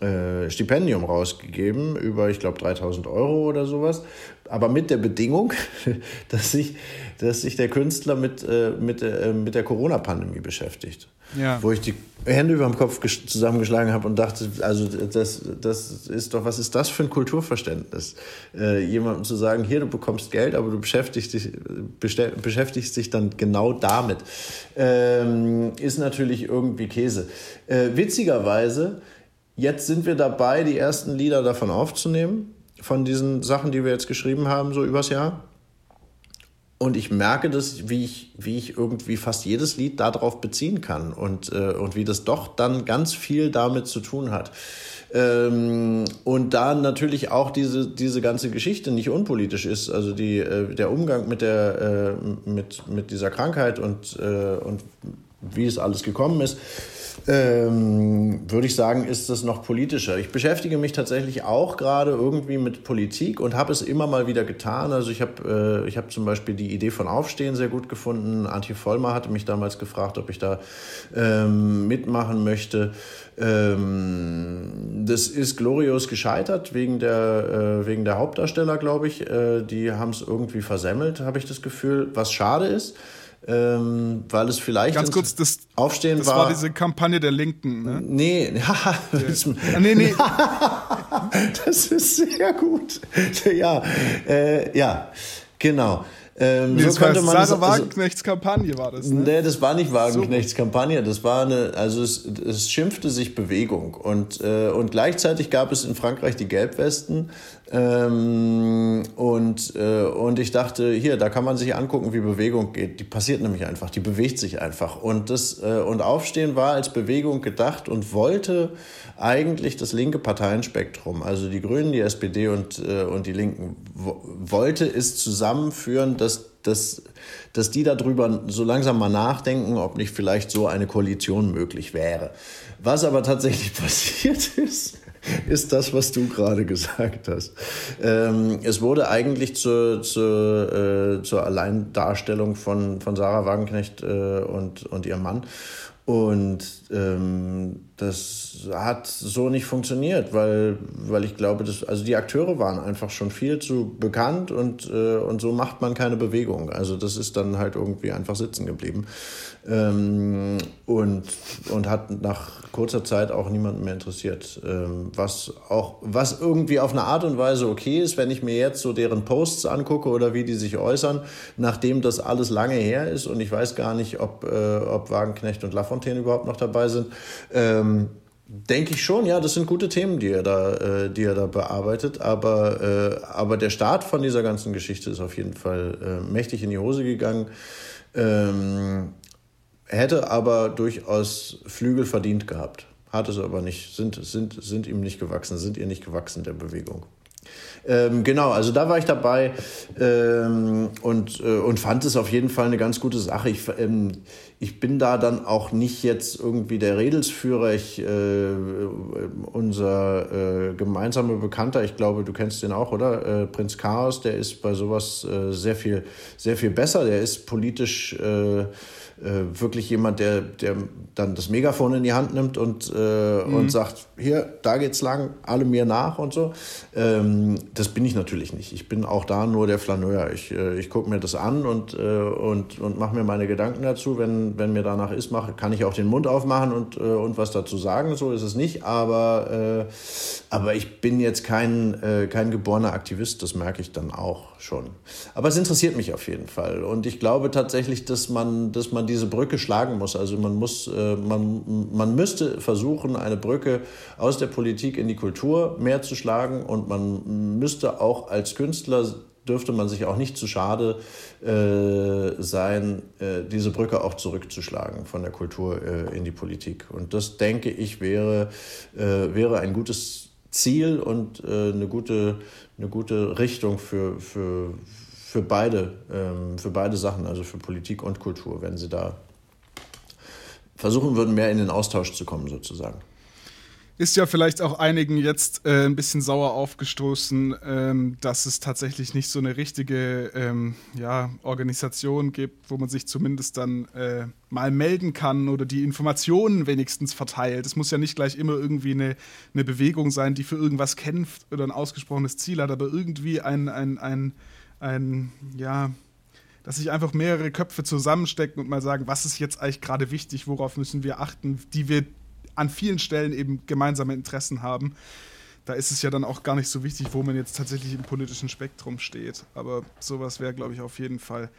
äh, Stipendium rausgegeben über, ich glaube, 3000 Euro oder sowas. Aber mit der Bedingung, dass sich, dass sich der Künstler mit, äh, mit, äh, mit der Corona-Pandemie beschäftigt. Ja. Wo ich die Hände über dem Kopf zusammengeschlagen habe und dachte, also das, das ist doch, was ist das für ein Kulturverständnis? Äh, jemandem zu sagen, hier, du bekommst Geld, aber du beschäftigst dich, beschäftigst dich dann genau damit, ähm, ist natürlich irgendwie Käse. Äh, witzigerweise Jetzt sind wir dabei, die ersten Lieder davon aufzunehmen, von diesen Sachen, die wir jetzt geschrieben haben, so übers Jahr. Und ich merke das, wie ich, wie ich irgendwie fast jedes Lied darauf beziehen kann und, äh, und wie das doch dann ganz viel damit zu tun hat. Ähm, und da natürlich auch diese, diese ganze Geschichte nicht unpolitisch ist, also die, äh, der Umgang mit, der, äh, mit, mit dieser Krankheit und, äh, und wie es alles gekommen ist ähm, würde ich sagen, ist das noch politischer. Ich beschäftige mich tatsächlich auch gerade irgendwie mit Politik und habe es immer mal wieder getan. Also ich habe äh, hab zum Beispiel die Idee von Aufstehen sehr gut gefunden. Antje Vollmer hatte mich damals gefragt, ob ich da ähm, mitmachen möchte. Ähm, das ist glorios gescheitert wegen der, äh, wegen der Hauptdarsteller, glaube ich. Äh, die haben es irgendwie versemmelt, habe ich das Gefühl, was schade ist ähm, weil es vielleicht ganz kurz das Aufstehen das war. Das war diese Kampagne der Linken. Ne? Nee, das, ah, nee, nee. das ist sehr gut. Ja, äh, ja, genau. Ähm, nee, so könnte man Sarah Wagenknechts Kampagne war das. Ne? Nee, das war nicht Wagenknechts. Kampagne. Das war eine, also es, es schimpfte sich Bewegung und äh, und gleichzeitig gab es in Frankreich die Gelbwesten ähm, und äh, und ich dachte, hier, da kann man sich angucken, wie Bewegung geht. Die passiert nämlich einfach, die bewegt sich einfach und das äh, und Aufstehen war als Bewegung gedacht und wollte eigentlich das linke Parteienspektrum, also die Grünen, die SPD und äh, und die Linken wollte es zusammenführen, dass dass, dass, dass die darüber so langsam mal nachdenken, ob nicht vielleicht so eine Koalition möglich wäre. Was aber tatsächlich passiert ist, ist das, was du gerade gesagt hast. Ähm, es wurde eigentlich zur, zur, äh, zur Alleindarstellung von, von Sarah Wagenknecht äh, und, und ihrem Mann. Und ähm, das hat so nicht funktioniert, weil, weil ich glaube, dass, also die Akteure waren einfach schon viel zu bekannt und, äh, und so macht man keine Bewegung. Also das ist dann halt irgendwie einfach sitzen geblieben. Ähm, und, und hat nach kurzer Zeit auch niemanden mehr interessiert. Ähm, was auch, was irgendwie auf eine Art und Weise okay ist, wenn ich mir jetzt so deren Posts angucke oder wie die sich äußern, nachdem das alles lange her ist und ich weiß gar nicht, ob, äh, ob Wagenknecht und Lafontaine überhaupt noch dabei sind. Ähm, Denke ich schon, ja, das sind gute Themen, die er da, äh, die er da bearbeitet. Aber, äh, aber der Start von dieser ganzen Geschichte ist auf jeden Fall äh, mächtig in die Hose gegangen. Ähm, hätte aber durchaus Flügel verdient gehabt. Hat es aber nicht, sind, sind, sind ihm nicht gewachsen, sind ihr nicht gewachsen, der Bewegung. Ähm, genau, also da war ich dabei ähm, und, äh, und fand es auf jeden Fall eine ganz gute Sache. Ich, ähm, ich bin da dann auch nicht jetzt irgendwie der Redelsführer ich, äh, und unser äh, gemeinsamer Bekannter, ich glaube, du kennst den auch, oder? Äh, Prinz Chaos, der ist bei sowas äh, sehr viel, sehr viel besser. Der ist politisch äh, äh, wirklich jemand, der, der dann das Megafon in die Hand nimmt und, äh, mhm. und sagt, hier, da geht's lang, alle mir nach und so. Ähm, das bin ich natürlich nicht. Ich bin auch da nur der Flaneur. Ich, äh, ich gucke mir das an und, äh, und, und mache mir meine Gedanken dazu. Wenn, wenn mir danach ist, mach, kann ich auch den Mund aufmachen und, äh, und was dazu sagen. So ist es nicht. Aber, äh, aber ich bin jetzt kein, kein geborener Aktivist, das merke ich dann auch schon. Aber es interessiert mich auf jeden Fall. Und ich glaube tatsächlich, dass man, dass man diese Brücke schlagen muss. Also man muss, äh, man, man müsste versuchen, eine Brücke aus der Politik in die Kultur mehr zu schlagen und man müsste auch als Künstler dürfte man sich auch nicht zu schade äh, sein, äh, diese Brücke auch zurückzuschlagen von der Kultur äh, in die Politik. Und das, denke ich, wäre, äh, wäre ein gutes Ziel und äh, eine, gute, eine gute Richtung für, für, für beide, ähm, für beide Sachen, also für Politik und Kultur, wenn sie da versuchen würden, mehr in den Austausch zu kommen, sozusagen. Ist ja vielleicht auch einigen jetzt äh, ein bisschen sauer aufgestoßen, ähm, dass es tatsächlich nicht so eine richtige ähm, ja, Organisation gibt, wo man sich zumindest dann äh, mal melden kann oder die Informationen wenigstens verteilt. Es muss ja nicht gleich immer irgendwie eine, eine Bewegung sein, die für irgendwas kämpft oder ein ausgesprochenes Ziel hat, aber irgendwie ein, ein, ein ein, ja, dass sich einfach mehrere Köpfe zusammenstecken und mal sagen, was ist jetzt eigentlich gerade wichtig, worauf müssen wir achten, die wir an vielen Stellen eben gemeinsame Interessen haben. Da ist es ja dann auch gar nicht so wichtig, wo man jetzt tatsächlich im politischen Spektrum steht. Aber sowas wäre, glaube ich, auf jeden Fall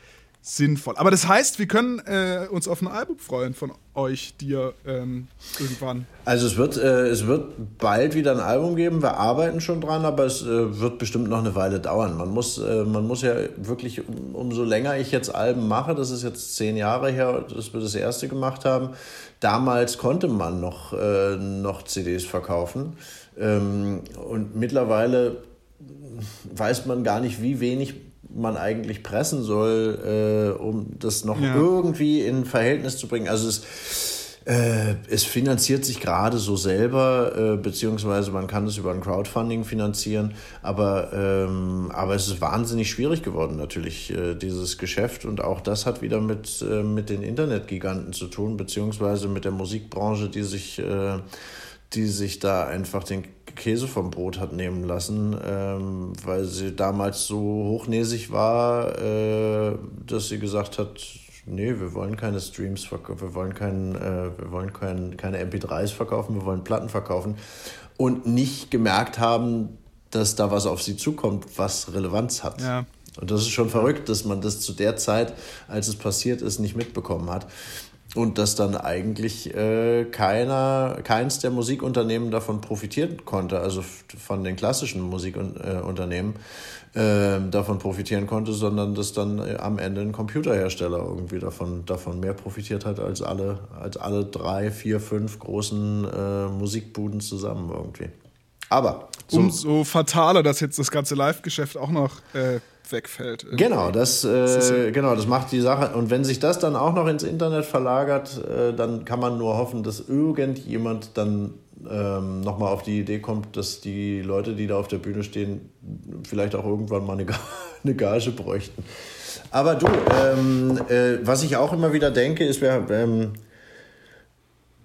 sinnvoll. Aber das heißt, wir können äh, uns auf ein Album freuen von euch, dir ähm, irgendwann. Also es wird, äh, es wird bald wieder ein Album geben. Wir arbeiten schon dran, aber es äh, wird bestimmt noch eine Weile dauern. Man muss, äh, man muss ja wirklich, um, umso länger ich jetzt Alben mache, das ist jetzt zehn Jahre her, dass wir das erste gemacht haben. Damals konnte man noch, äh, noch CDs verkaufen. Ähm, und mittlerweile weiß man gar nicht, wie wenig man eigentlich pressen soll, äh, um das noch ja. irgendwie in Verhältnis zu bringen. Also es, äh, es finanziert sich gerade so selber, äh, beziehungsweise man kann es über ein Crowdfunding finanzieren, aber, ähm, aber es ist wahnsinnig schwierig geworden natürlich, äh, dieses Geschäft. Und auch das hat wieder mit, äh, mit den Internetgiganten zu tun, beziehungsweise mit der Musikbranche, die sich, äh, die sich da einfach den Käse vom Brot hat nehmen lassen, ähm, weil sie damals so hochnäsig war, äh, dass sie gesagt hat, nee, wir wollen keine Streams verkaufen, wir wollen, kein, äh, wir wollen kein, keine MP3s verkaufen, wir wollen Platten verkaufen und nicht gemerkt haben, dass da was auf sie zukommt, was Relevanz hat. Ja. Und das ist schon verrückt, dass man das zu der Zeit, als es passiert ist, nicht mitbekommen hat und dass dann eigentlich äh, keiner, keins der Musikunternehmen davon profitieren konnte, also von den klassischen Musikunternehmen äh, davon profitieren konnte, sondern dass dann äh, am Ende ein Computerhersteller irgendwie davon, davon mehr profitiert hat als alle, als alle drei, vier, fünf großen äh, Musikbuden zusammen irgendwie. Aber so umso fataler, dass jetzt das ganze Live-Geschäft auch noch äh, wegfällt. Irgendwie. Genau, das, äh, genau, das macht die Sache. Und wenn sich das dann auch noch ins Internet verlagert, äh, dann kann man nur hoffen, dass irgendjemand dann ähm, nochmal auf die Idee kommt, dass die Leute, die da auf der Bühne stehen, vielleicht auch irgendwann mal eine, eine Gage bräuchten. Aber du, ähm, äh, was ich auch immer wieder denke, ist, wir, ähm,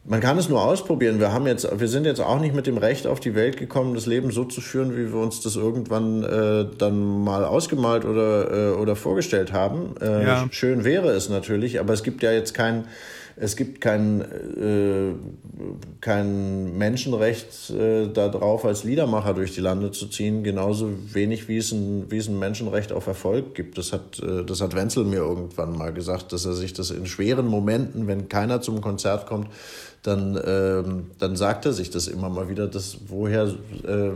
man kann es nur ausprobieren. Wir, haben jetzt, wir sind jetzt auch nicht mit dem Recht auf die Welt gekommen, das Leben so zu führen, wie wir uns das irgendwann äh, dann mal ausgemalt oder, äh, oder vorgestellt haben. Äh, ja. Schön wäre es natürlich, aber es gibt ja jetzt kein, es gibt kein, äh, kein Menschenrecht äh, darauf, als Liedermacher durch die Lande zu ziehen, genauso wenig wie es ein, wie es ein Menschenrecht auf Erfolg gibt. Das hat, äh, das hat Wenzel mir irgendwann mal gesagt, dass er sich das in schweren Momenten, wenn keiner zum Konzert kommt, dann, ähm, dann sagt er sich das immer mal wieder, dass woher, äh,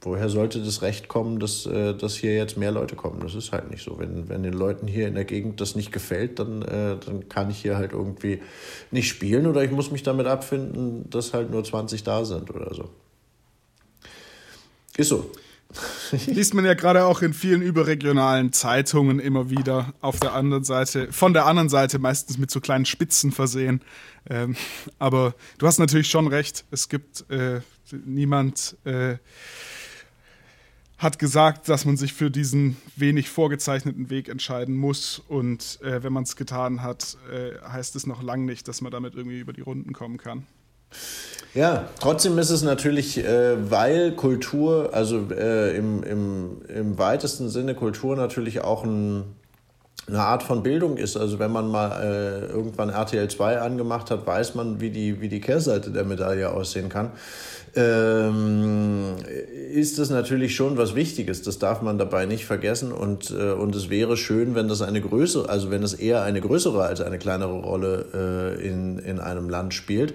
woher sollte das Recht kommen, dass, äh, dass hier jetzt mehr Leute kommen. Das ist halt nicht so. Wenn, wenn den Leuten hier in der Gegend das nicht gefällt, dann, äh, dann kann ich hier halt irgendwie nicht spielen oder ich muss mich damit abfinden, dass halt nur 20 da sind oder so. Ist so. Liest man ja gerade auch in vielen überregionalen Zeitungen immer wieder. Auf der anderen Seite, von der anderen Seite meistens mit so kleinen Spitzen versehen. Ähm, aber du hast natürlich schon recht. Es gibt äh, niemand. Äh, hat gesagt, dass man sich für diesen wenig vorgezeichneten Weg entscheiden muss. Und äh, wenn man es getan hat, äh, heißt es noch lange nicht, dass man damit irgendwie über die Runden kommen kann. Ja, trotzdem ist es natürlich, äh, weil Kultur, also äh, im, im, im weitesten Sinne Kultur natürlich auch ein, eine Art von Bildung ist. Also wenn man mal äh, irgendwann RTL 2 angemacht hat, weiß man, wie die, wie die Kehrseite der Medaille aussehen kann ähm, ist das natürlich schon was Wichtiges. Das darf man dabei nicht vergessen. Und, äh, und es wäre schön, wenn das eine größere, also wenn es eher eine größere als eine kleinere Rolle äh, in, in einem Land spielt.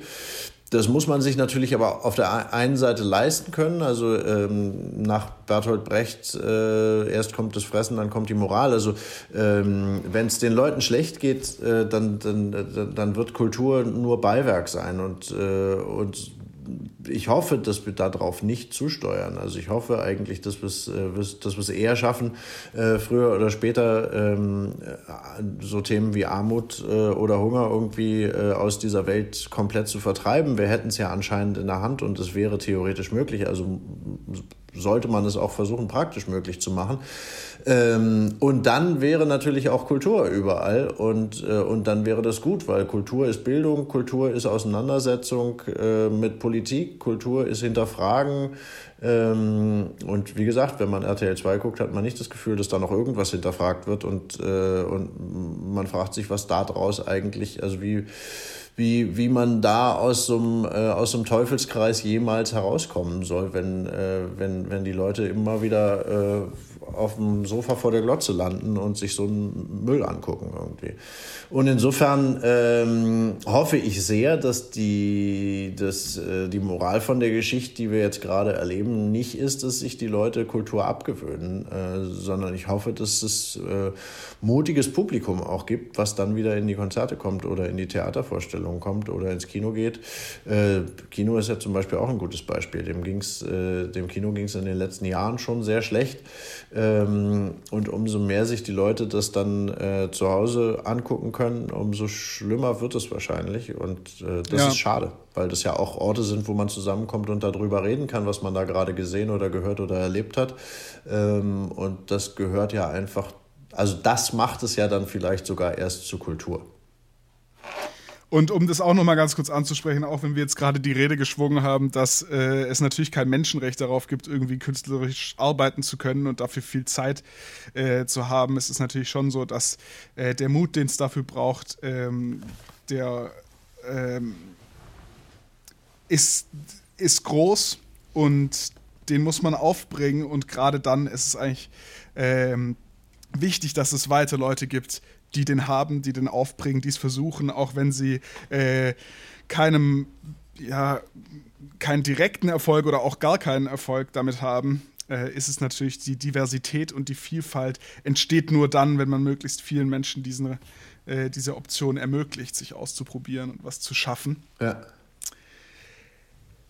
Das muss man sich natürlich aber auf der einen Seite leisten können. Also ähm, nach Bertolt Brecht, äh, erst kommt das Fressen, dann kommt die Moral. Also ähm, wenn es den Leuten schlecht geht, äh, dann, dann, dann wird Kultur nur Beiwerk sein. Und, äh, und ich hoffe, dass wir darauf nicht zusteuern. Also ich hoffe eigentlich, dass wir es, äh, dass wir es eher schaffen, äh, früher oder später ähm, äh, so Themen wie Armut oder Hunger irgendwie aus dieser Welt komplett zu vertreiben. Wir hätten es ja anscheinend in der Hand und es wäre theoretisch möglich. Also sollte man es auch versuchen, praktisch möglich zu machen. Ähm, und dann wäre natürlich auch Kultur überall und, äh, und dann wäre das gut, weil Kultur ist Bildung, Kultur ist Auseinandersetzung äh, mit Politik, Kultur ist Hinterfragen. Ähm, und wie gesagt, wenn man RTL 2 guckt, hat man nicht das Gefühl, dass da noch irgendwas hinterfragt wird und, äh, und man fragt sich, was da draus eigentlich, also wie wie, wie man da aus so, einem, äh, aus so einem Teufelskreis jemals herauskommen soll, wenn, äh, wenn, wenn die Leute immer wieder äh, auf dem Sofa vor der Glotze landen und sich so einen Müll angucken irgendwie. Und insofern ähm, hoffe ich sehr, dass die, dass, äh, die Moral von der Geschichte, die wir jetzt gerade erleben, nicht ist, dass sich die Leute Kultur abgewöhnen, äh, sondern ich hoffe, dass es äh, mutiges Publikum auch gibt, was dann wieder in die Konzerte kommt oder in die Theatervorstellungen kommt oder ins Kino geht. Äh, Kino ist ja zum Beispiel auch ein gutes Beispiel. Dem, ging's, äh, dem Kino ging es in den letzten Jahren schon sehr schlecht. Ähm, und umso mehr sich die Leute das dann äh, zu Hause angucken können, umso schlimmer wird es wahrscheinlich. Und äh, das ja. ist schade, weil das ja auch Orte sind, wo man zusammenkommt und darüber reden kann, was man da gerade gesehen oder gehört oder erlebt hat. Ähm, und das gehört ja einfach, also das macht es ja dann vielleicht sogar erst zur Kultur. Und um das auch nochmal ganz kurz anzusprechen, auch wenn wir jetzt gerade die Rede geschwungen haben, dass äh, es natürlich kein Menschenrecht darauf gibt, irgendwie künstlerisch arbeiten zu können und dafür viel Zeit äh, zu haben, ist es natürlich schon so, dass äh, der Mut, den es dafür braucht, ähm, der ähm, ist, ist groß und den muss man aufbringen. Und gerade dann ist es eigentlich ähm, wichtig, dass es weiter Leute gibt, die den haben, die den aufbringen, die es versuchen, auch wenn sie äh, keinem, ja, keinen direkten Erfolg oder auch gar keinen Erfolg damit haben, äh, ist es natürlich die Diversität und die Vielfalt entsteht nur dann, wenn man möglichst vielen Menschen diesen, äh, diese Option ermöglicht, sich auszuprobieren und was zu schaffen. Ja.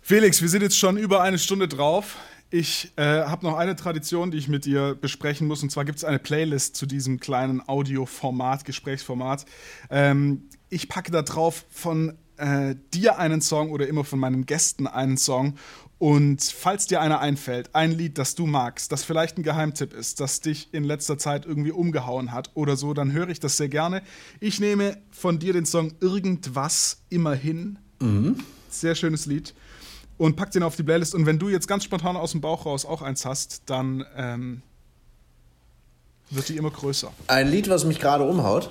Felix, wir sind jetzt schon über eine Stunde drauf. Ich äh, habe noch eine Tradition, die ich mit dir besprechen muss. Und zwar gibt es eine Playlist zu diesem kleinen Audioformat, Gesprächsformat. Ähm, ich packe da drauf von äh, dir einen Song oder immer von meinen Gästen einen Song. Und falls dir einer einfällt, ein Lied, das du magst, das vielleicht ein Geheimtipp ist, das dich in letzter Zeit irgendwie umgehauen hat oder so, dann höre ich das sehr gerne. Ich nehme von dir den Song Irgendwas immerhin. Mhm. Sehr schönes Lied und pack den auf die Playlist. Und wenn du jetzt ganz spontan aus dem Bauch raus auch eins hast, dann ähm, wird die immer größer. Ein Lied, was mich gerade umhaut?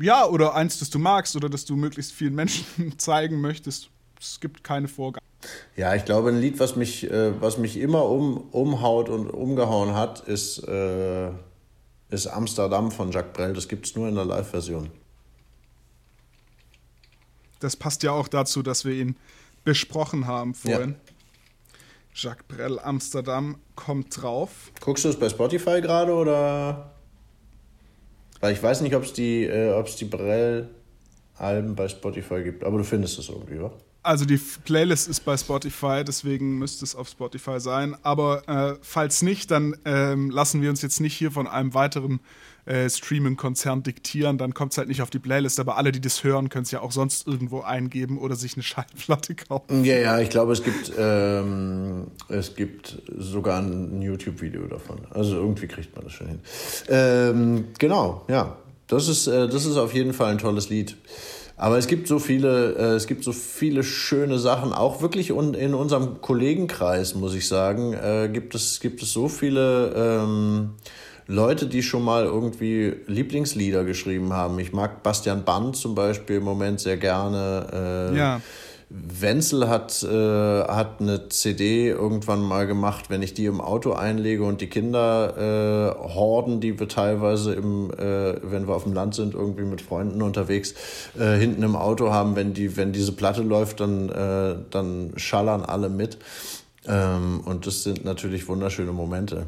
Ja, oder eins, das du magst oder das du möglichst vielen Menschen zeigen möchtest. Es gibt keine Vorgaben. Ja, ich glaube, ein Lied, was mich, äh, was mich immer um, umhaut und umgehauen hat, ist, äh, ist Amsterdam von Jacques Brel. Das gibt es nur in der Live-Version. Das passt ja auch dazu, dass wir ihn besprochen haben vorhin. Ja. Jacques Brel Amsterdam kommt drauf. Guckst du es bei Spotify gerade oder? Weil ich weiß nicht, ob es die, äh, die Brel-Alben bei Spotify gibt, aber du findest es irgendwie, wa? Also die Playlist ist bei Spotify, deswegen müsste es auf Spotify sein. Aber äh, falls nicht, dann ähm, lassen wir uns jetzt nicht hier von einem weiteren äh, Streaming-Konzern diktieren. Dann kommt es halt nicht auf die Playlist. Aber alle, die das hören, können es ja auch sonst irgendwo eingeben oder sich eine Schallplatte kaufen. Ja, ja, ich glaube, es gibt, ähm, es gibt sogar ein YouTube-Video davon. Also irgendwie kriegt man das schon hin. Ähm, genau, ja. Das ist, äh, das ist auf jeden Fall ein tolles Lied. Aber es gibt so viele, äh, es gibt so viele schöne Sachen, auch wirklich in unserem Kollegenkreis, muss ich sagen, äh, gibt es, gibt es so viele ähm, Leute, die schon mal irgendwie Lieblingslieder geschrieben haben. Ich mag Bastian Band zum Beispiel im Moment sehr gerne. Äh, ja. Wenzel hat, äh, hat eine CD irgendwann mal gemacht, wenn ich die im Auto einlege und die Kinder äh, horden, die wir teilweise im, äh, wenn wir auf dem Land sind, irgendwie mit Freunden unterwegs, äh, hinten im Auto haben, wenn die, wenn diese Platte läuft, dann, äh, dann schallern alle mit. Ähm, und das sind natürlich wunderschöne Momente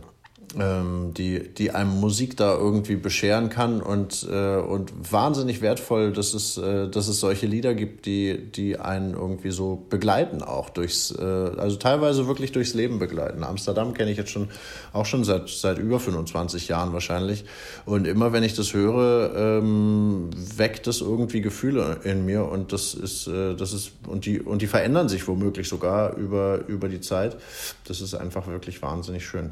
ähm, die, die einem Musik da irgendwie bescheren kann und, äh, und wahnsinnig wertvoll, dass es, äh, dass es solche Lieder gibt, die, die einen irgendwie so begleiten, auch durchs, äh, also teilweise wirklich durchs Leben begleiten. Amsterdam kenne ich jetzt schon auch schon seit, seit über 25 Jahren wahrscheinlich. Und immer wenn ich das höre, ähm, weckt das irgendwie Gefühle in mir und das ist, äh, das ist, und die, und die verändern sich womöglich sogar über, über die Zeit. Das ist einfach wirklich wahnsinnig schön.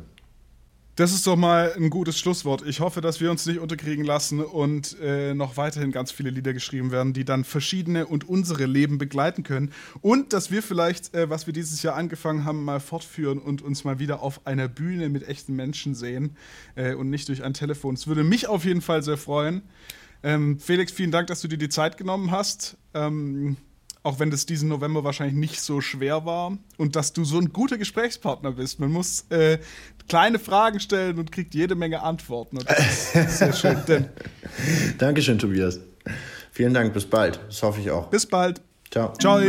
Das ist doch mal ein gutes Schlusswort. Ich hoffe, dass wir uns nicht unterkriegen lassen und äh, noch weiterhin ganz viele Lieder geschrieben werden, die dann verschiedene und unsere Leben begleiten können. Und dass wir vielleicht, äh, was wir dieses Jahr angefangen haben, mal fortführen und uns mal wieder auf einer Bühne mit echten Menschen sehen äh, und nicht durch ein Telefon. Es würde mich auf jeden Fall sehr freuen. Ähm, Felix, vielen Dank, dass du dir die Zeit genommen hast. Ähm, auch wenn das diesen November wahrscheinlich nicht so schwer war und dass du so ein guter Gesprächspartner bist. Man muss äh, kleine Fragen stellen und kriegt jede Menge Antworten. Und das ist sehr schön. Denn Dankeschön, Tobias. Vielen Dank, bis bald. Das hoffe ich auch. Bis bald. Ciao. Ciao.